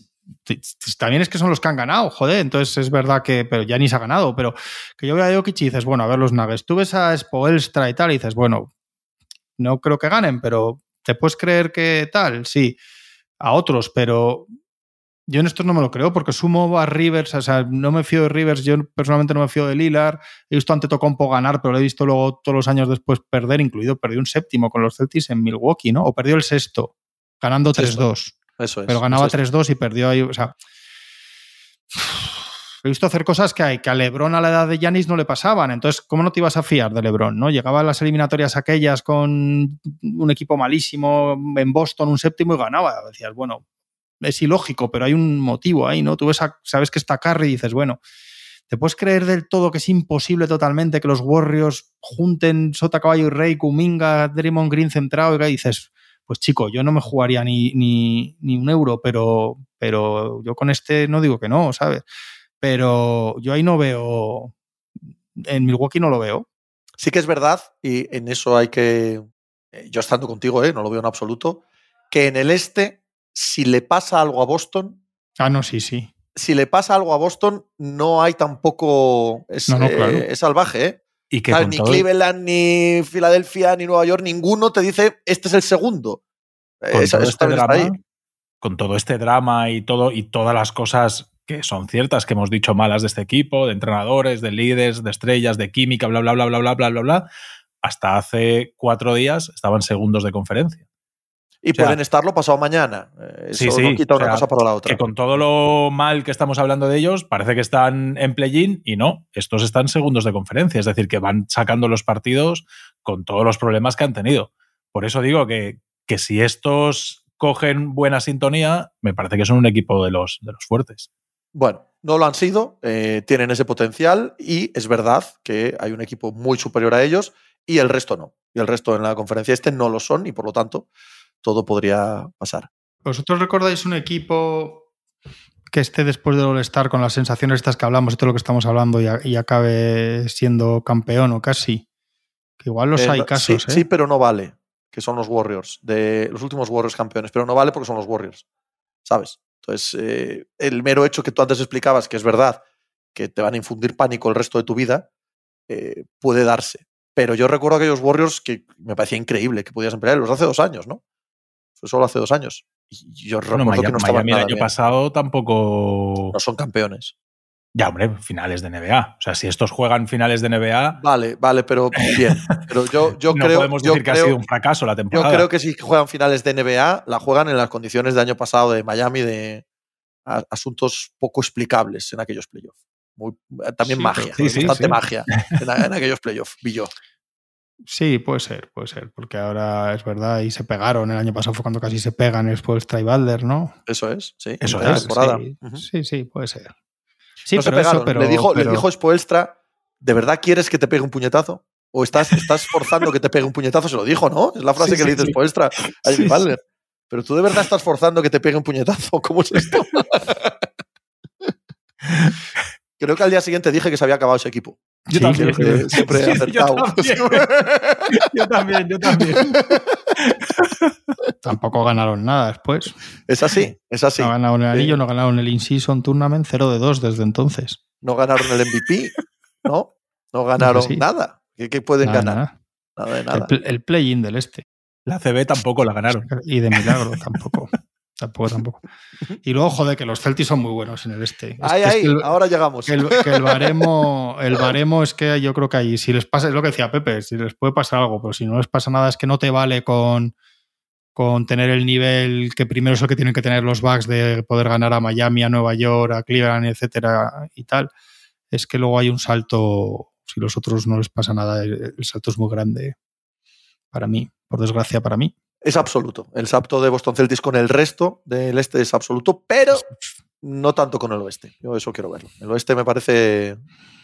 también es que son los que han ganado, joder, entonces es verdad que, pero ya ni se ha ganado, pero que yo veo a Jokic y dices, bueno, a ver los Nuggets, tú ves a Spoelstra y tal y dices, bueno, no creo que ganen, pero ¿te puedes creer que tal? Sí, a otros, pero yo en esto no me lo creo porque sumo a Rivers, o sea, no me fío de Rivers, yo personalmente no me fío de Lillard. He visto ante Tocompo ganar, pero lo he visto luego todos los años después perder, incluido perdió un séptimo con los Celtics en Milwaukee, ¿no? O perdió el sexto, ganando 3-2. Eso es. Pero ganaba 3-2 y perdió ahí, o sea. He visto hacer cosas que, hay, que a Lebron a la edad de Yanis no le pasaban. Entonces, ¿cómo no te ibas a fiar de Lebron? ¿no? Llegaba a las eliminatorias aquellas con un equipo malísimo en Boston, un séptimo y ganaba. Decías, bueno, es ilógico, pero hay un motivo ahí, ¿no? Tú ves sabes que está Curry y dices, bueno, ¿te puedes creer del todo que es imposible totalmente que los Warriors junten Sota, Caballo y Rey, Kuminga, Draymond Green centrado? Y dices, pues chico, yo no me jugaría ni, ni, un euro, pero, pero yo con este no digo que no, ¿sabes? Pero yo ahí no veo, en Milwaukee no lo veo. Sí que es verdad, y en eso hay que, eh, yo estando contigo, ¿eh? no lo veo en absoluto, que en el este si le pasa algo a Boston. Ah, no, sí, sí. Si le pasa algo a Boston, no hay tampoco. Es, eh, salvaje, ¿eh? Y que ni Cleveland, ni Filadelfia, ni Nueva York, ninguno te dice este es el segundo. Con, todo este drama, con todo este drama y todo y todas las cosas que son ciertas que hemos dicho malas de este equipo, de entrenadores, de líderes, de estrellas, de química, bla, bla, bla, bla, bla, bla, bla, bla, hasta hace cuatro días estaban segundos de conferencia. Y pueden estarlo pasado mañana. Eh, eso sí, no quita una cosa para la otra. Que con todo lo mal que estamos hablando de ellos, parece que están en play-in y no, estos están segundos de conferencia, es decir, que van sacando los partidos con todos los problemas que han tenido. Por eso digo que, que si estos cogen buena sintonía, me parece que son un equipo de los, de los fuertes. Bueno, no lo han sido, eh, tienen ese potencial y es verdad que hay un equipo muy superior a ellos y el resto no. Y el resto en la conferencia este no lo son y por lo tanto todo podría pasar. ¿Vosotros recordáis un equipo que esté después del All-Star con las sensaciones estas que hablamos y todo lo que estamos hablando y, acabe siendo campeón o casi? Que igual los eh, hay casos. Sí, ¿eh? sí, pero no vale, que son los Warriors, de los últimos Warriors campeones, pero no vale porque son los Warriors, ¿sabes? Entonces, eh, el mero hecho que tú antes explicabas, que es verdad, que te van a infundir pánico el resto de tu vida, puede darse. Pero yo recuerdo aquellos Warriors que me parecía increíble que pudieras emplear los hace dos años, ¿no? Fue solo hace dos años. Y yo recuerdo que no Miami el año pasado tampoco. No son campeones. Ya, hombre, finales de NBA. O sea, si estos juegan finales de NBA. Vale, vale, pero bien. Pero yo, [LAUGHS] yo no creo. podemos decir que ha sido un fracaso la temporada. Yo creo que si juegan finales de NBA, la juegan en las condiciones de año pasado de Miami, de asuntos poco explicables en aquellos playoffs. también magia, bastante magia en, en aquellos playoffs, vi yo. Sí, puede ser, puede ser, porque ahora es verdad y se pegaron. El año pasado fue cuando casi se pegan después Balder, ¿no? Eso es, sí. Eso es. Sí, sí, puede ser. Sí, pero, pero, le dijo, le dijo Spoelstra, ¿de verdad quieres que te pegue un puñetazo? ¿O estás, estás forzando que te pegue un puñetazo? Se lo dijo, ¿no? Es la frase que le dice Spoelstra a Jimmy Balder. pero tú de verdad estás forzando que te pegue un puñetazo. ¿Cómo es esto? [LAUGHS] Creo que al día siguiente dije que se había acabado ese equipo. Yo Sí, también. creo que- Siempre he Sí, acertado. [LAUGHS] Yo también. yo también, yo [LAUGHS] también. Tampoco ganaron nada después. Es así, es así. No ganaron el Sí. anillo, no ganaron el In-Season Tournament 0 de 2 desde entonces. No ganaron el MVP, ¿no? No ganaron nada. ¿Qué, qué pueden Nada, ganar? nada. Nada de El, nada. pl- el play-in del este. La CB tampoco la ganaron. Y de milagro tampoco. Tampoco, tampoco. [LAUGHS] Y luego, joder, que los Celtics son muy buenos en el este. Es Ahí, que- es ahí, que el- ahora llegamos. que el, que el baremo, el baremo es que yo creo que ahí, si les pasa, es lo que decía Pepe, si les puede pasar algo, pero si no les pasa nada, es que no te vale con, con tener el nivel que primero es el que tienen que tener los Bucks de poder ganar a Miami, a Nueva York, a Cleveland, etcétera, y tal. Es que luego hay un salto, si los otros no les pasa nada, el, el salto es muy grande para mí, por desgracia para mí. Es absoluto. El salto de Boston Celtics con el resto del este es absoluto, pero no tanto con el oeste. Yo eso quiero verlo. El oeste me parece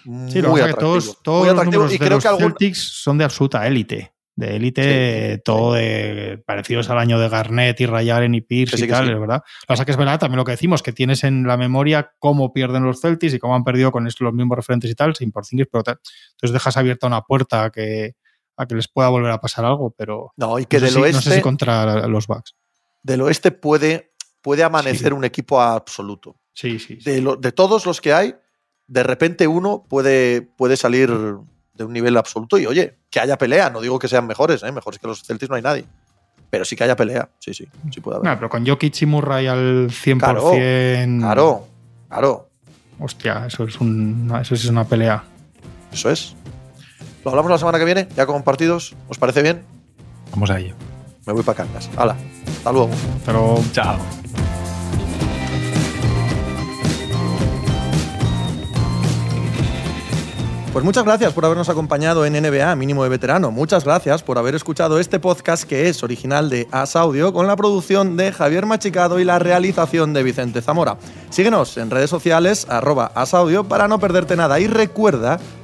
muy Sí, lo que atractivo. todos, todos muy los atractivo números y de creo los que algún, Celtics son de absoluta élite. De élite, Sí, todo de parecidos al año de Garnett y Ray Allen y Pierce sí, y tal, sí. verdad. Lo que pasa es que es verdad también lo que decimos, que tienes en la memoria cómo pierden los Celtics y cómo han perdido con estos los mismos referentes y tal, sin Porzingis, pero tal. Entonces dejas abierta una puerta que, a que les pueda volver a pasar algo, pero no, y que no, sé del si, no oeste, sé si contra los Bucks. del oeste puede, puede amanecer Sí. un equipo absoluto. Sí, sí. sí. De, lo- de todos los que hay, de repente uno puede, puede salir de un nivel absoluto y oye, que haya pelea. No digo que sean mejores, ¿eh? mejores que los Celtics no hay nadie. Pero sí que haya pelea. Sí, sí, sí puede haber. Pero con Jokic y Murray al 100%. Claro, claro. Hostia, eso es, un, eso sí es una pelea. Eso es. Lo hablamos la semana que viene, ya con partidos. ¿Os parece bien? Vamos a ello. Me voy para Cangas. Hala, hasta luego. Pero Chao. Pues muchas gracias por habernos acompañado en NBA Mínimo de Veterano. Muchas gracias por haber escuchado este podcast que es original de As Audio con la producción de Javier Machicado y la realización de Vicente Zamora. Síguenos en redes sociales arroba asaudio para no perderte nada y recuerda